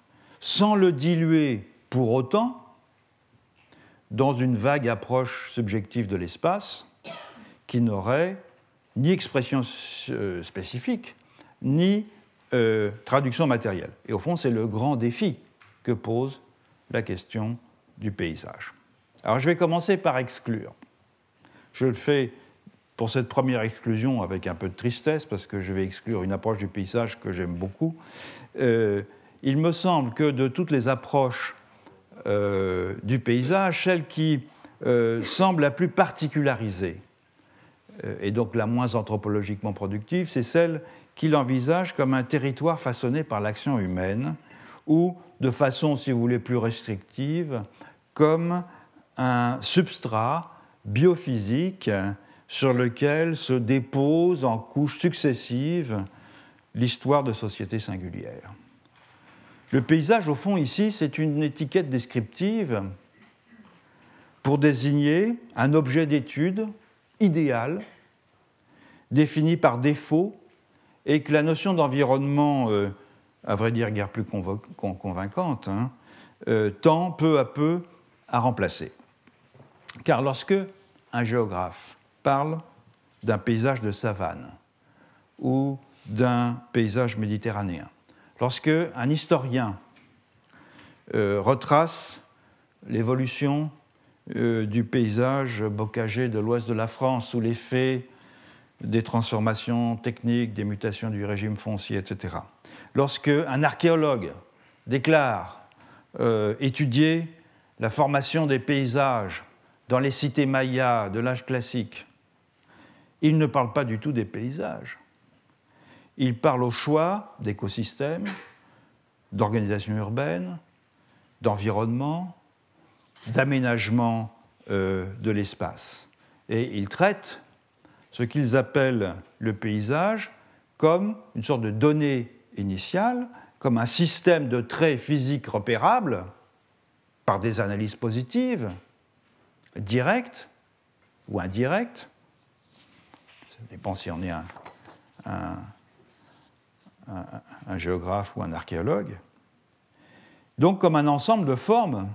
sans le diluer pour autant dans une vague approche subjective de l'espace qui n'aurait ni expression euh, spécifique, ni euh, traduction matérielle. Et au fond, c'est le grand défi que pose la question du paysage. Alors je vais commencer par exclure. Je le fais pour cette première exclusion avec un peu de tristesse, parce que je vais exclure une approche du paysage que j'aime beaucoup. Euh, il me semble que de toutes les approches du paysage, celle qui semble la plus particularisée, et donc la moins anthropologiquement productive, c'est celle qu'il envisage comme un territoire façonné par l'action humaine, ou de façon, si vous voulez, plus restrictive, comme un substrat biophysique sur lequel se dépose en couches successives l'histoire de sociétés singulières. Le paysage, au fond, ici, c'est une étiquette descriptive pour désigner un objet d'étude idéal, défini par défaut, et que la notion d'environnement, euh, à vrai dire, guère plus convaincante, hein, euh, tend peu à peu à remplacer. Car lorsque un géographe parle d'un paysage de savane ou d'un paysage méditerranéen, lorsque un historien euh, retrace l'évolution euh, du paysage bocagé de l'ouest de la France sous l'effet des transformations techniques, des mutations du régime foncier, etc. Lorsque un archéologue déclare euh, étudier la formation des paysages dans les cités mayas de l'âge classique, il ne parle pas du tout des paysages. Il parle au choix d'écosystèmes, d'organisation urbaine, d'environnement, d'aménagement de l'espace. Et ils traitent ce qu'ils appellent le paysage comme une sorte de donnée initiale, comme un système de traits physiques repérables par des analyses positives, directes ou indirectes, ça dépend si on est un, un géographe ou un archéologue, donc comme un ensemble de formes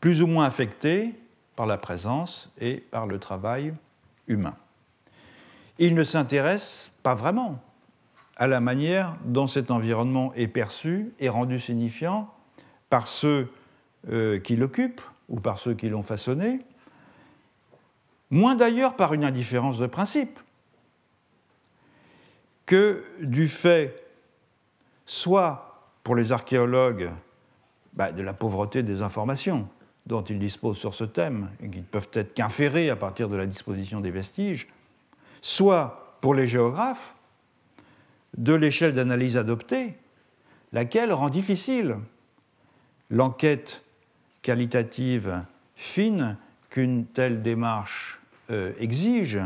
plus ou moins affectées par la présence et par le travail humain. Il ne s'intéresse pas vraiment à la manière dont cet environnement est perçu et rendu signifiant par ceux euh, qui l'occupent ou par ceux qui l'ont façonné, moins d'ailleurs par une indifférence de principe que du fait, soit pour les archéologues, bah, de la pauvreté des informations dont ils disposent sur ce thème, et qui ne peuvent être qu'inférées à partir de la disposition des vestiges, soit pour les géographes, de l'échelle d'analyse adoptée, laquelle rend difficile l'enquête qualitative fine qu'une telle démarche euh, exige,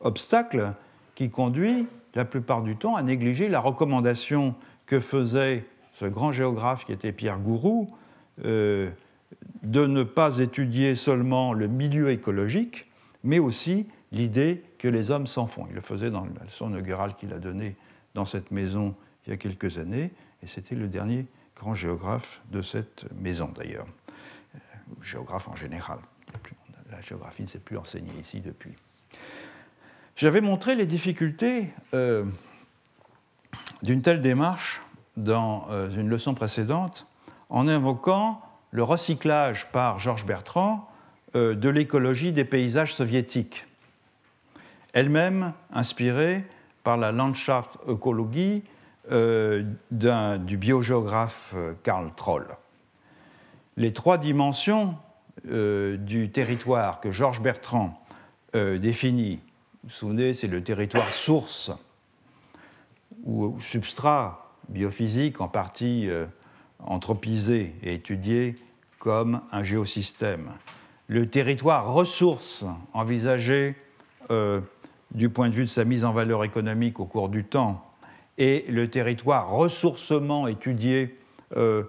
obstacle qui conduit la plupart du temps à négliger la recommandation que faisait ce grand géographe qui était Pierre Gourou, euh, de ne pas étudier seulement le milieu écologique, mais aussi l'idée que les hommes s'en font. Il le faisait dans la leçon inaugurale qu'il a donnée dans cette maison il y a quelques années, et c'était le dernier grand géographe de cette maison d'ailleurs, euh, géographe en général. La géographie ne s'est plus enseignée ici depuis. J'avais montré les difficultés euh, d'une telle démarche dans euh, une leçon précédente en invoquant le recyclage par Georges Bertrand de l'écologie des paysages soviétiques, elle-même inspirée par la Landschaftsökologie euh, du biogéographe euh, Karl Troll. Les trois dimensions euh, du territoire que Georges Bertrand définit, vous vous souvenez, c'est le territoire source ou substrat biophysique en partie anthropisé et étudié comme un géosystème. Le territoire ressource envisagé du point de vue de sa mise en valeur économique au cours du temps et le territoire ressourcement étudié euh,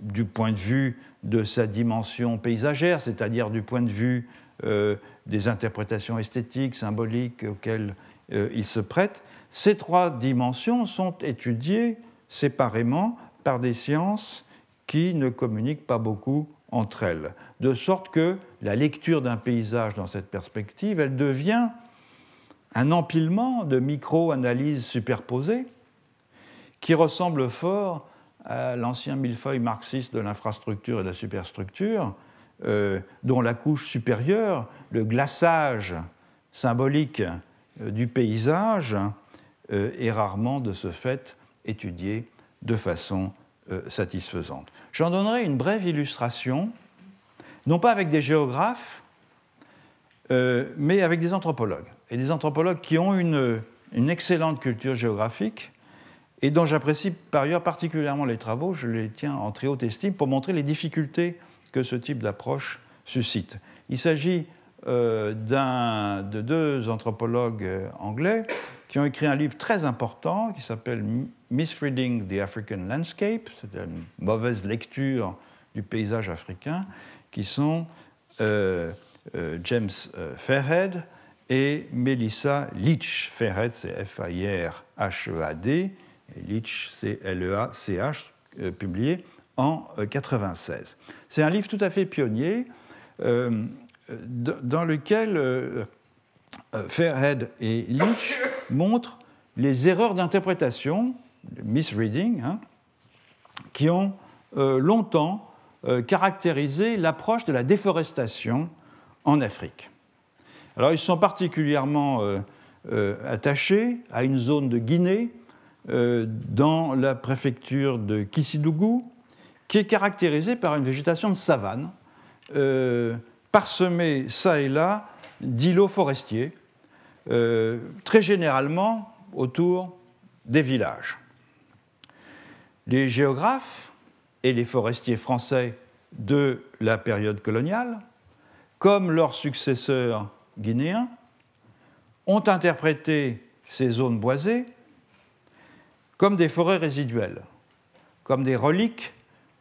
du point de vue de sa dimension paysagère, c'est-à-dire du point de vue euh, des interprétations esthétiques, symboliques auxquelles euh, il se prête, ces trois dimensions sont étudiées séparément par des sciences qui ne communiquent pas beaucoup entre elles. De sorte que la lecture d'un paysage dans cette perspective, elle devient un empilement de micro-analyses superposées qui ressemble fort à l'ancien millefeuille marxiste de l'infrastructure et de la superstructure, euh, dont la couche supérieure, le glaçage symbolique euh, du paysage, euh, est rarement de ce fait étudié de façon satisfaisante. J'en donnerai une brève illustration, non pas avec des géographes, mais avec des anthropologues et des anthropologues qui ont une, excellente culture géographique et dont j'apprécie par ailleurs particulièrement les travaux, je les tiens en très haute estime pour montrer les difficultés que ce type d'approche suscite. Il s'agit euh, de deux anthropologues euh, anglais qui ont écrit un livre très important qui s'appelle Misreading the African Landscape, c'est une mauvaise lecture du paysage africain, qui sont euh, euh James Fairhead et Melissa Leach. Fairhead, c'est F-A-I-R-H-E-A-D, et Leach, c'est L-E-A-C-H, euh, publié en 1996. Euh, c'est un livre tout à fait pionnier euh, dans lequel Fairhead et Leach montrent les erreurs d'interprétation, misreading, hein, qui ont longtemps caractérisé l'approche de la déforestation en Afrique. Alors ils sont particulièrement euh, euh, attachés à une zone de Guinée euh, dans la préfecture de Kisidougou, qui est caractérisée par une végétation de savane, parsemée ça et là d'îlots forestiers, très généralement autour des villages. Les géographes et les forestiers français de la période coloniale, comme leurs successeurs guinéens, ont interprété ces zones boisées comme des forêts résiduelles, comme des reliques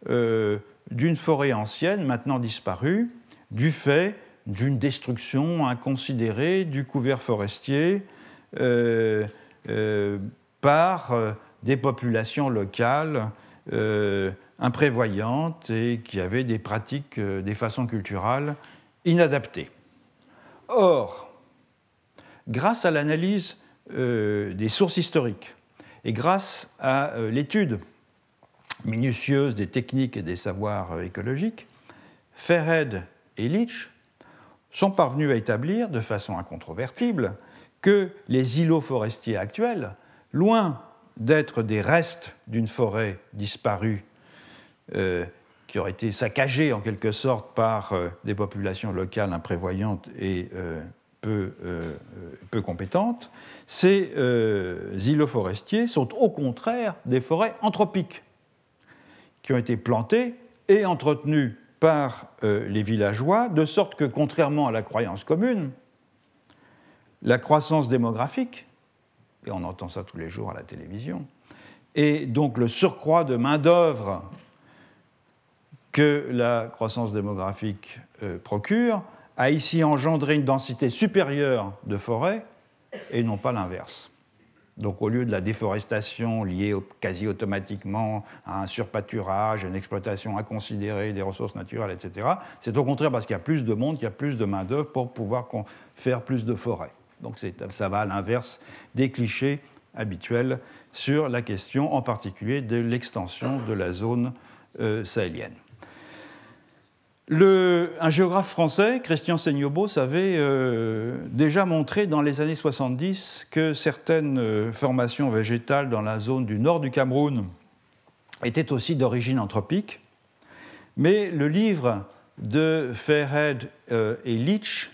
euh, d'une forêt ancienne maintenant disparue, du fait d'une destruction inconsidérée du couvert forestier euh, euh, par des populations locales imprévoyantes et qui avaient des pratiques, des façons culturelles inadaptées. Or, grâce à l'analyse des sources historiques et grâce à l'étude minutieuse des techniques et des savoirs euh, écologiques, Fairhead et Leach sont parvenus à établir de façon incontrovertible que les îlots forestiers actuels, loin d'être des restes d'une forêt disparue euh, qui aurait été saccagée en quelque sorte par euh, des populations locales imprévoyantes et peu, peu, compétentes, ces îlots forestiers sont au contraire des forêts anthropiques qui ont été plantés et entretenus par euh, les villageois, de sorte que, contrairement à la croyance commune, la croissance démographique, et on entend ça tous les jours à la télévision, et donc le surcroît de main-d'œuvre que la croissance démographique euh, procure, a ici engendré une densité supérieure de forêts et non pas l'inverse. Donc au lieu de la déforestation liée quasi automatiquement à un surpâturage, à une exploitation inconsidérée des ressources naturelles, etc., c'est au contraire parce qu'il y a plus de monde, qu'il y a plus de main-d'œuvre pour pouvoir faire plus de forêts. Donc ça va à l'inverse des clichés habituels sur la question en particulier de l'extension de la zone euh, sahélienne un géographe français, Christian Seignobos, avait euh, déjà montré dans les années 70 que certaines euh, formations végétales dans la zone du nord du Cameroun étaient aussi d'origine anthropique. Mais le livre de Fairhead euh, et Leach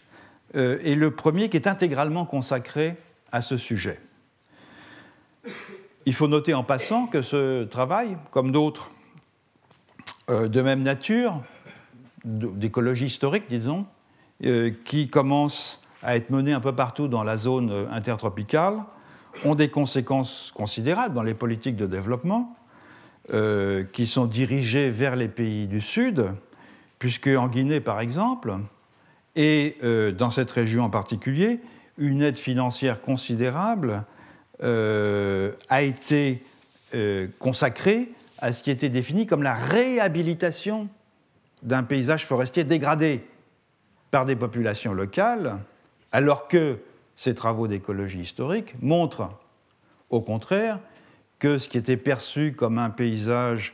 est le premier qui est intégralement consacré à ce sujet. Il faut noter en passant que ce travail, comme d'autres de même nature, d'écologie historique, disons, euh, qui commencent à être menées un peu partout dans la zone euh, intertropicale, ont des conséquences considérables dans les politiques de développement, euh, qui sont dirigées vers les pays du Sud, puisque en Guinée, par exemple, et dans cette région en particulier, une aide financière considérable a été consacrée à ce qui était défini comme la réhabilitation d'un paysage forestier dégradé par des populations locales, alors que ces travaux d'écologie historique montrent au contraire que ce qui était perçu comme un paysage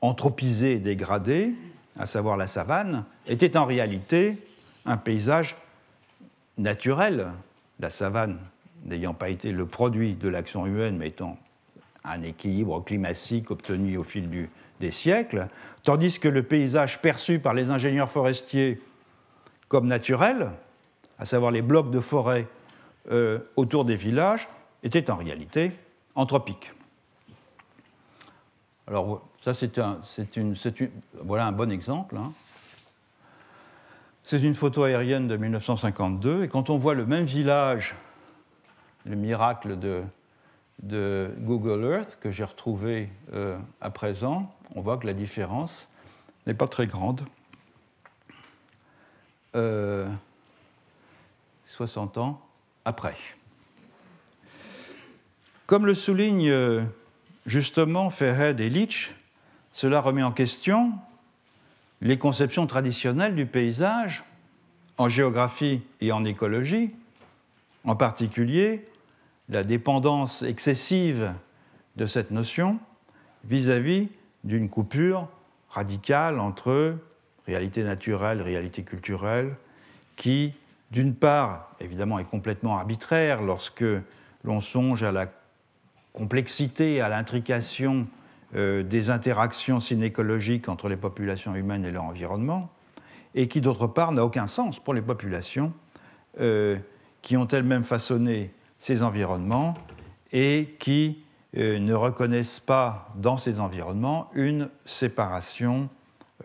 anthropisé et dégradé, à savoir la savane, était en réalité un paysage naturel, la savane n'ayant pas été le produit de l'action humaine, mais étant un équilibre climatique obtenu au fil du, des siècles, tandis que le paysage perçu par les ingénieurs forestiers comme naturel, à savoir les blocs de forêt euh, autour des villages, était en réalité anthropique. Alors ça c'est un, une, voilà un bon exemple. Hein. C'est une photo aérienne de 1952 et quand on voit le même village, le miracle de, de Google Earth que j'ai retrouvé euh, à présent, on voit que la différence n'est pas très grande. 60 euh, ans après. Comme le souligne euh, justement Fairhead et Leach, cela remet en question les conceptions traditionnelles du paysage en géographie et en écologie, en particulier la dépendance excessive de cette notion vis-à-vis d'une coupure radicale entre réalité naturelle, réalité culturelle, qui, d'une part, évidemment, est complètement arbitraire lorsque l'on songe à la complexité, à l'intrication euh, des interactions synécologiques entre les populations humaines et leur environnement, et qui, d'autre part, n'a aucun sens pour les populations euh, qui ont elles-mêmes façonné ces environnements et qui ne reconnaissent pas dans ces environnements une séparation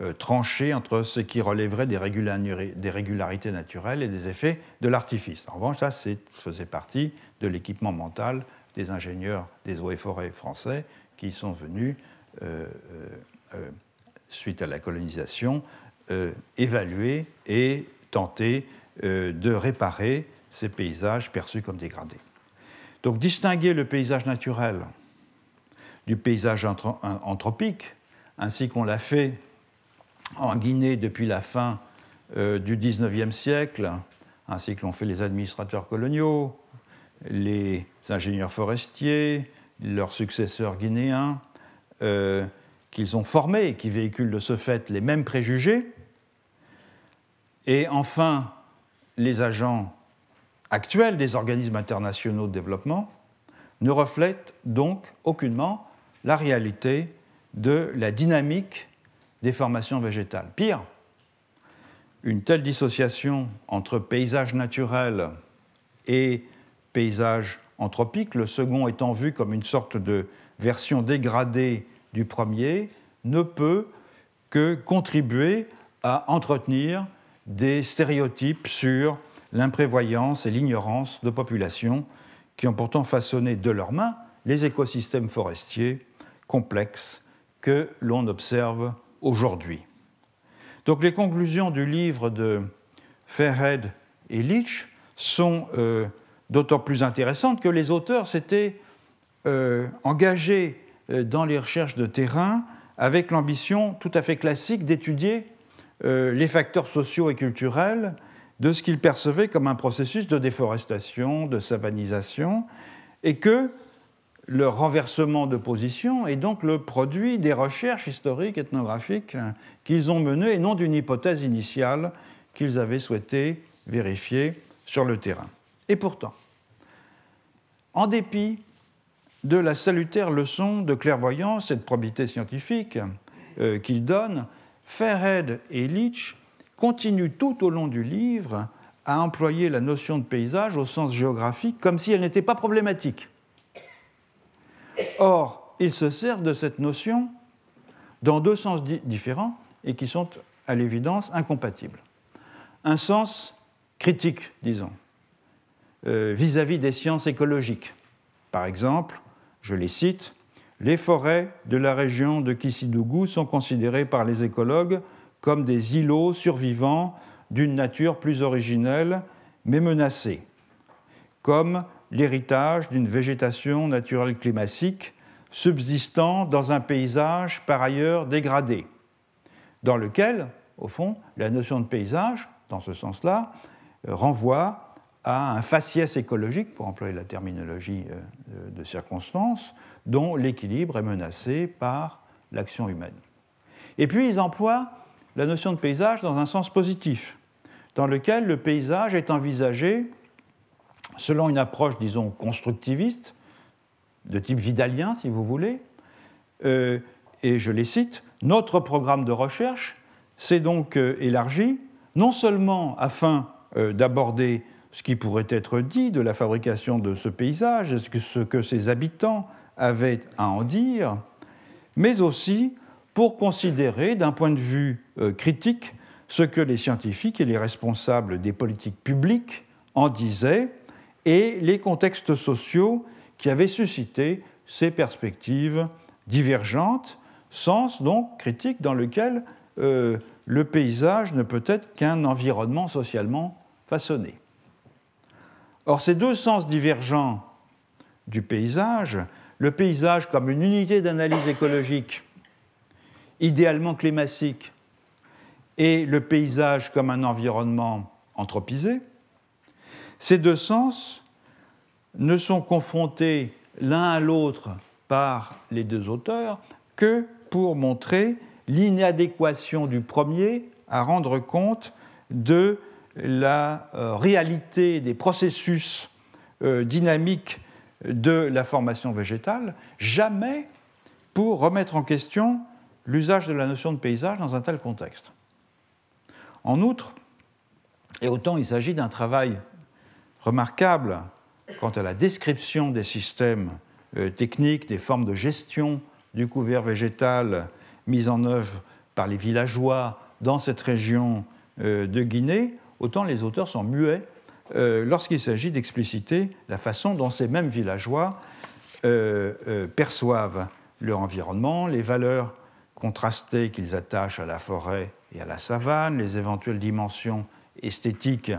euh, tranchée entre ce qui relèverait des, régularités naturelles et des effets de l'artifice. En revanche, ça faisait partie de l'équipement mental des ingénieurs des eaux et forêts français qui sont venus, euh, suite à la colonisation, évaluer et tenter de réparer ces paysages perçus comme dégradés. Donc distinguer le paysage naturel du paysage anthropique, ainsi qu'on l'a fait en Guinée depuis la fin euh, du XIXe siècle, ainsi que l'ont fait les administrateurs coloniaux, les ingénieurs forestiers, leurs successeurs guinéens, euh, qu'ils ont formés et qui véhiculent de ce fait les mêmes préjugés, et enfin les agents actuels des organismes internationaux de développement ne reflètent donc aucunement la réalité de la dynamique des formations végétales. Pire, une telle dissociation entre paysage naturel et paysage anthropique, le second étant vu comme une sorte de version dégradée du premier, ne peut que contribuer à entretenir des stéréotypes sur l'imprévoyance et l'ignorance de populations qui ont pourtant façonné de leurs mains les écosystèmes forestiers complexes que l'on observe aujourd'hui. Donc les conclusions du livre de Fairhead et Leach sont euh, d'autant plus intéressantes que les auteurs s'étaient euh, engagés euh, dans les recherches de terrain avec l'ambition tout à fait classique d'étudier les facteurs sociaux et culturels de ce qu'ils percevaient comme un processus de déforestation, de savanisation, et que le renversement de position est donc le produit des recherches historiques, ethnographiques qu'ils ont menées et non d'une hypothèse initiale qu'ils avaient souhaité vérifier sur le terrain. Et pourtant, en dépit de la salutaire leçon de clairvoyance et de probité scientifique euh, qu'ils donnent, Fairhead et Leach continue tout au long du livre à employer la notion de paysage au sens géographique comme si elle n'était pas problématique. Or, ils se servent de cette notion dans deux sens différents et qui sont à l'évidence incompatibles. Un sens critique, disons, euh, vis-à-vis -vis des sciences écologiques. Par exemple, je les cite, les forêts de la région de Kisidougou sont considérées par les écologues comme des îlots survivants d'une nature plus originelle mais menacée, comme l'héritage d'une végétation naturelle climatique subsistant dans un paysage par ailleurs dégradé, dans lequel, au fond, la notion de paysage, dans ce sens-là, renvoie à un faciès écologique, pour employer la terminologie euh, de circonstance, dont l'équilibre est menacé par l'action humaine. Et puis ils emploient la notion de paysage dans un sens positif, dans lequel le paysage est envisagé selon une approche, disons, constructiviste, de type vidalien, si vous voulez. Euh, et je les cite, notre programme de recherche s'est donc euh, élargi, non seulement afin euh, d'aborder ce qui pourrait être dit de la fabrication de ce paysage, ce que ses habitants avaient à en dire, mais aussi pour considérer d'un point de vue critique ce que les scientifiques et les responsables des politiques publiques en disaient et les contextes sociaux qui avaient suscité ces perspectives divergentes, sens donc critique dans lequel euh, le paysage ne peut être qu'un environnement socialement façonné. Or, ces deux sens divergents du paysage, le paysage comme une unité d'analyse écologique idéalement climatique et le paysage comme un environnement anthropisé, ces deux sens ne sont confrontés l'un à l'autre par les deux auteurs que pour montrer l'inadéquation du premier à rendre compte de la euh, réalité des processus euh, dynamiques de la formation végétale, jamais pour remettre en question l'usage de la notion de paysage dans un tel contexte. En outre, et autant il s'agit d'un travail remarquable quant à la description des systèmes techniques, des formes de gestion du couvert végétal mises en œuvre par les villageois dans cette région de Guinée, autant les auteurs sont muets lorsqu'il s'agit d'expliciter la façon dont ces mêmes villageois perçoivent leur environnement, les valeurs contrastées qu'ils attachent à la forêt et à la savane, les éventuelles dimensions esthétiques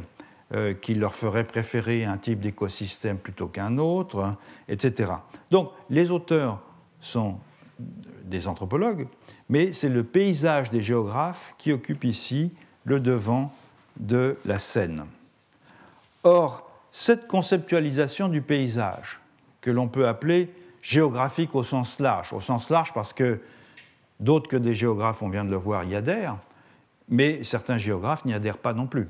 euh, qui leur feraient préférer un type d'écosystème plutôt qu'un autre, etc. Donc les auteurs sont des anthropologues, mais c'est le paysage des géographes qui occupe ici le devant de la scène. Or, cette conceptualisation du paysage, que l'on peut appeler géographique au sens large, au sens large parce que d'autres que des géographes, on vient de le voir, y adhèrent, mais certains géographes n'y adhèrent pas non plus.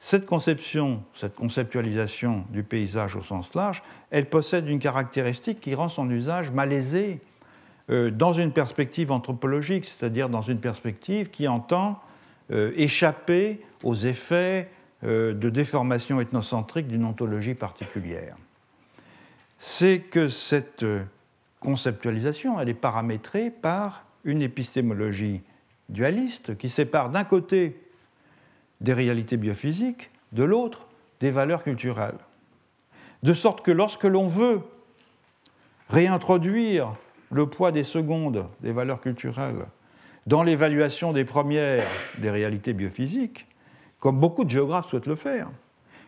Cette conception, cette conceptualisation du paysage au sens large, elle possède une caractéristique qui rend son usage malaisé euh, dans une perspective anthropologique, c'est-à-dire dans une perspective qui entend euh, échapper aux effets euh, de déformation ethnocentrique d'une ontologie particulière c'est que cette conceptualisation, elle est paramétrée par une épistémologie dualiste qui sépare d'un côté des réalités biophysiques, de l'autre des valeurs culturelles. De sorte que lorsque l'on veut réintroduire le poids des secondes, des valeurs culturelles, dans l'évaluation des premières des réalités biophysiques, comme beaucoup de géographes souhaitent le faire,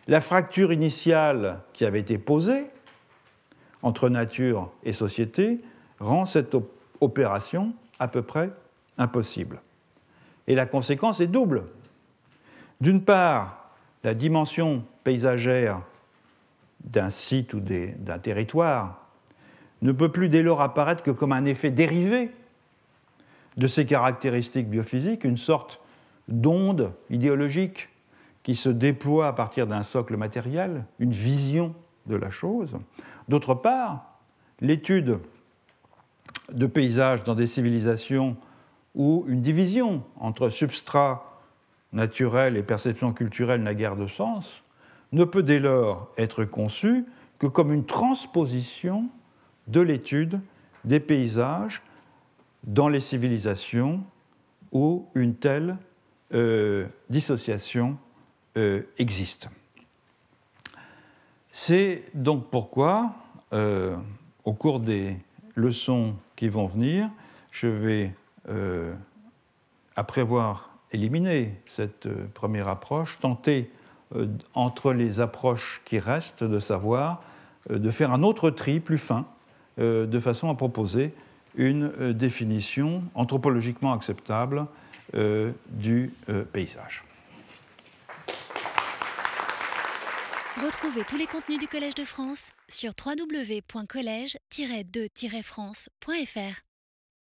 la fracture initiale qui avait été posée entre nature et société rend cette opération à peu près impossible. Et la conséquence est double. D'une part, la dimension paysagère d'un site ou d'un territoire ne peut plus dès lors apparaître que comme un effet dérivé de ses caractéristiques biophysiques, une sorte d'onde idéologique qui se déploie à partir d'un socle matériel, une vision de la chose. D'autre part, l'étude de paysages dans des civilisations où une division entre substrat naturel et perception culturelle n'a guère de sens, ne peut dès lors être conçue que comme une transposition de l'étude des paysages dans les civilisations où une telle euh, dissociation euh, existe. C'est donc pourquoi, euh, au cours des leçons qui vont venir, je vais, euh, après avoir éliminé cette euh, première approche, tenter, entre les approches qui restent, de savoir, de faire un autre tri plus fin, de façon à proposer une définition anthropologiquement acceptable du paysage. Retrouvez tous les contenus du Collège de France sur www.colège-2-france.fr.